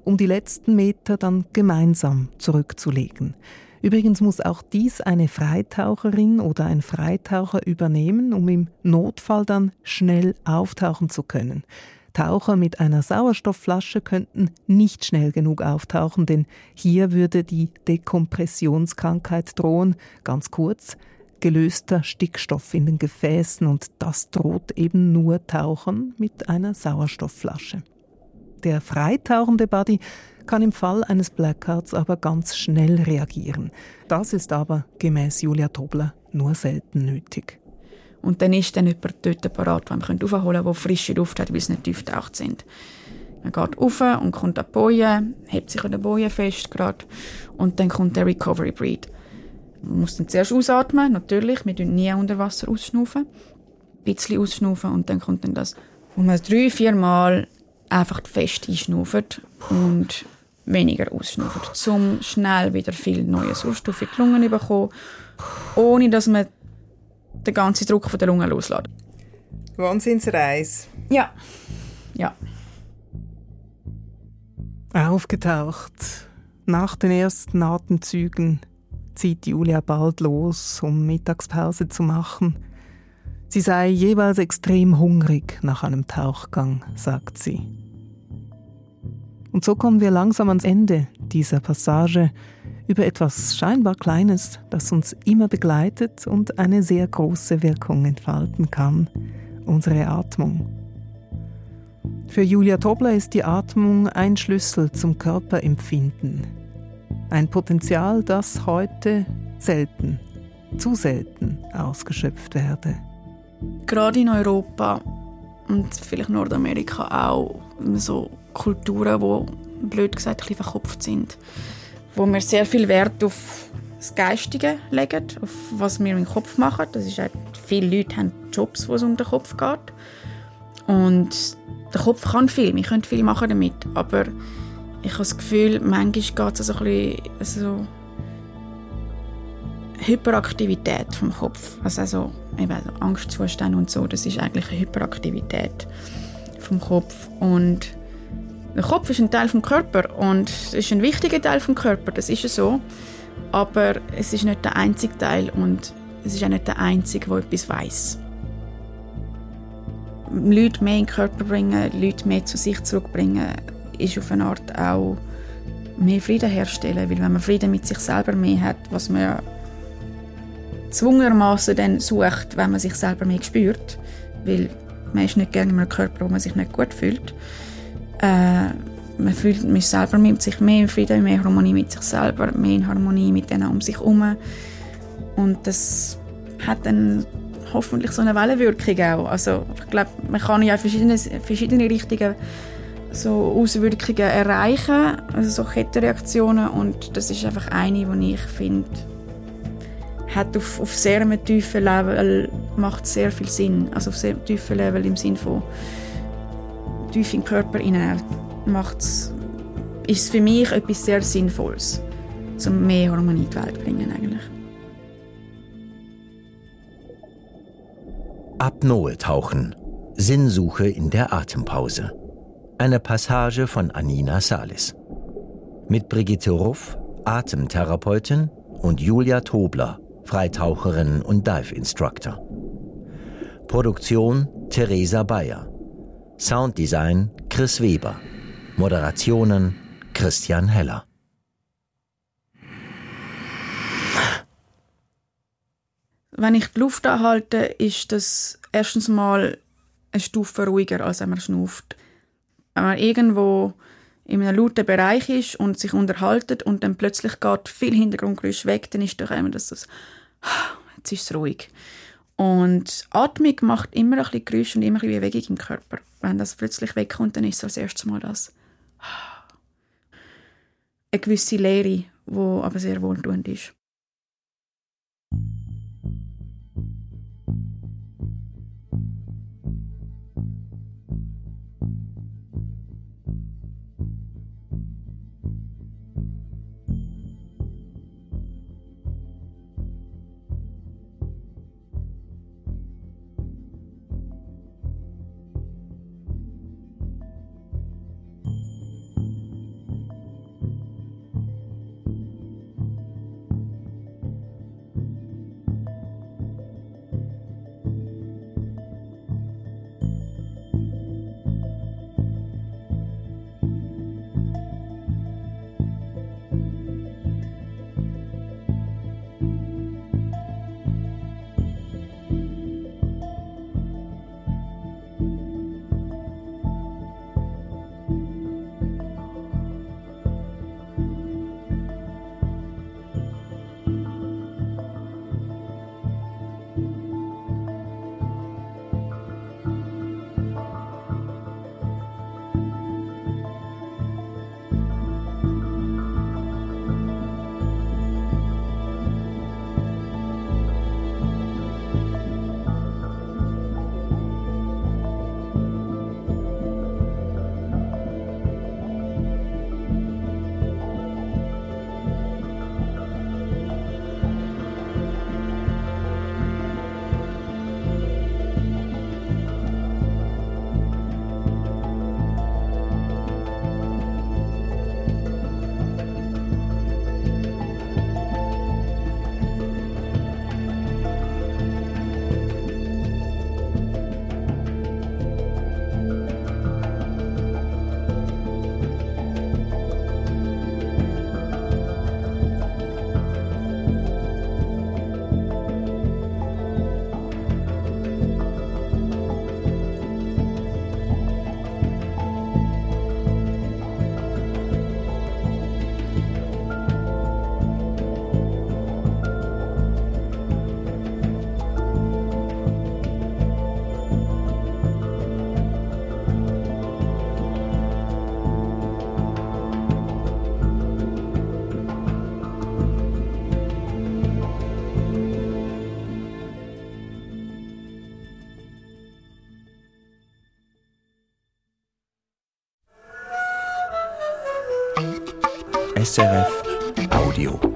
Speaker 2: um die letzten Meter dann gemeinsam zurückzulegen. Übrigens muss auch dies eine Freitaucherin oder ein Freitaucher übernehmen, um im Notfall dann schnell auftauchen zu können. Taucher mit einer Sauerstoffflasche könnten nicht schnell genug auftauchen, denn hier würde die Dekompressionskrankheit drohen, ganz kurz, gelöster Stickstoff in den Gefäßen und das droht eben nur Tauchern mit einer Sauerstoffflasche. Der freitauchende Buddy kann im Fall eines Blackouts aber ganz schnell reagieren. Das ist aber gemäß Julia Tobler nur selten nötig.
Speaker 1: Und dann ist dann jemand dort parat, den wir aufholen können, der frische Luft hat, weil sie nicht tief getaucht sind. Man geht rauf und kommt an die Bojen, hebt sich an den Bojen fest gerade, und dann kommt der Recovery Breed. Man muss dann zuerst ausatmen, natürlich, wir tun nie unter Wasser ausschnaufen, ein bisschen ausschnaufen und dann kommt dann das, wo man drei, vier Mal einfach fest einschnauft und weniger ausschnauft, um schnell wieder viel neue Sauerstoff in die Lungen zu bekommen, ohne dass man den ganzen Druck von der Lunge loslässt.
Speaker 2: Wahnsinnsreise.
Speaker 1: Ja, ja.
Speaker 2: Aufgetaucht. Nach den ersten Atemzügen zieht Julia bald los, um Mittagspause zu machen. Sie sei jeweils extrem hungrig nach einem Tauchgang, sagt sie. Und so kommen wir langsam ans Ende dieser Passage über etwas scheinbar Kleines, das uns immer begleitet und eine sehr große Wirkung entfalten kann, unsere Atmung. Für Julia Tobler ist die Atmung ein Schlüssel zum Körperempfinden. Ein Potenzial, das heute selten, zu selten ausgeschöpft werde.
Speaker 1: Gerade in Europa und vielleicht Nordamerika auch so Kulturen, die blöd gesagt ein bisschen verkopft sind, wo wir sehr viel Wert auf das Geistige legen, auf was wir im Kopf machen. Das ist halt, viele Leute haben Jobs, wo es um den Kopf geht. Und der Kopf kann viel, wir können viel machen damit, aber ich habe das Gefühl, manchmal geht es so ein bisschen also Hyperaktivität vom Kopf, also, also eben Angstzustände und so, das ist eigentlich eine Hyperaktivität vom Kopf und der Kopf ist ein Teil vom Körper und es ist ein wichtiger Teil vom Körper, das ist so, aber es ist nicht der einzige Teil und es ist auch nicht der einzige, der etwas weiß. Leute mehr in den Körper bringen, Leute mehr zu sich zurückbringen, ist auf eine Art auch mehr Frieden herstellen, weil wenn man Frieden mit sich selber mehr hat, was man ja zwungenermaßen dann sucht, wenn man sich selber mehr spürt, weil man ist nicht gerne in einem Körper, wo man sich nicht gut fühlt, äh, man fühlt mich selber mit sich mehr in Frieden, mehr Harmonie mit sich selber, mehr in Harmonie mit denen um sich herum. Und das hat dann hoffentlich so eine Wellenwirkung auch. Also ich glaube, man kann ja verschiedene, verschiedene Richtungen so Auswirkungen erreichen, also so Kettenreaktionen und das ist einfach eine, die ich finde, hat auf, auf sehr tiefen Level macht sehr viel Sinn, also auf sehr tiefen Level im Sinn von tief im Körper hinein ist es für mich etwas sehr Sinnvolles, um mehr Harmonie in die Welt zu bringen eigentlich.
Speaker 7: Apnoe tauchen. Sinnsuche in der Atempause. Eine Passage von Anina Salis. Mit Brigitte Ruff, Atemtherapeutin, und Julia Tobler, Freitaucherin und Dive Instructor. Produktion Theresa Bayer. Sounddesign Chris Weber. Moderationen Christian Heller.
Speaker 1: Wenn ich die Luft anhalte, ist das erstens mal eine Stufe ruhiger, als wenn man schnauft. Wenn man irgendwo in einem lauten Bereich ist und sich unterhaltet und dann plötzlich geht viel Hintergrundgeräusch weg, dann ist doch immer das, das jetzt ist es ruhig. Und Atmung macht immer ein bisschen Geräusch und immer ein bisschen Bewegung im Körper. Wenn das plötzlich wegkommt, dann ist es das erste Mal das eine gewisse Leere, die aber sehr wohltuend ist.
Speaker 7: SRF Audio.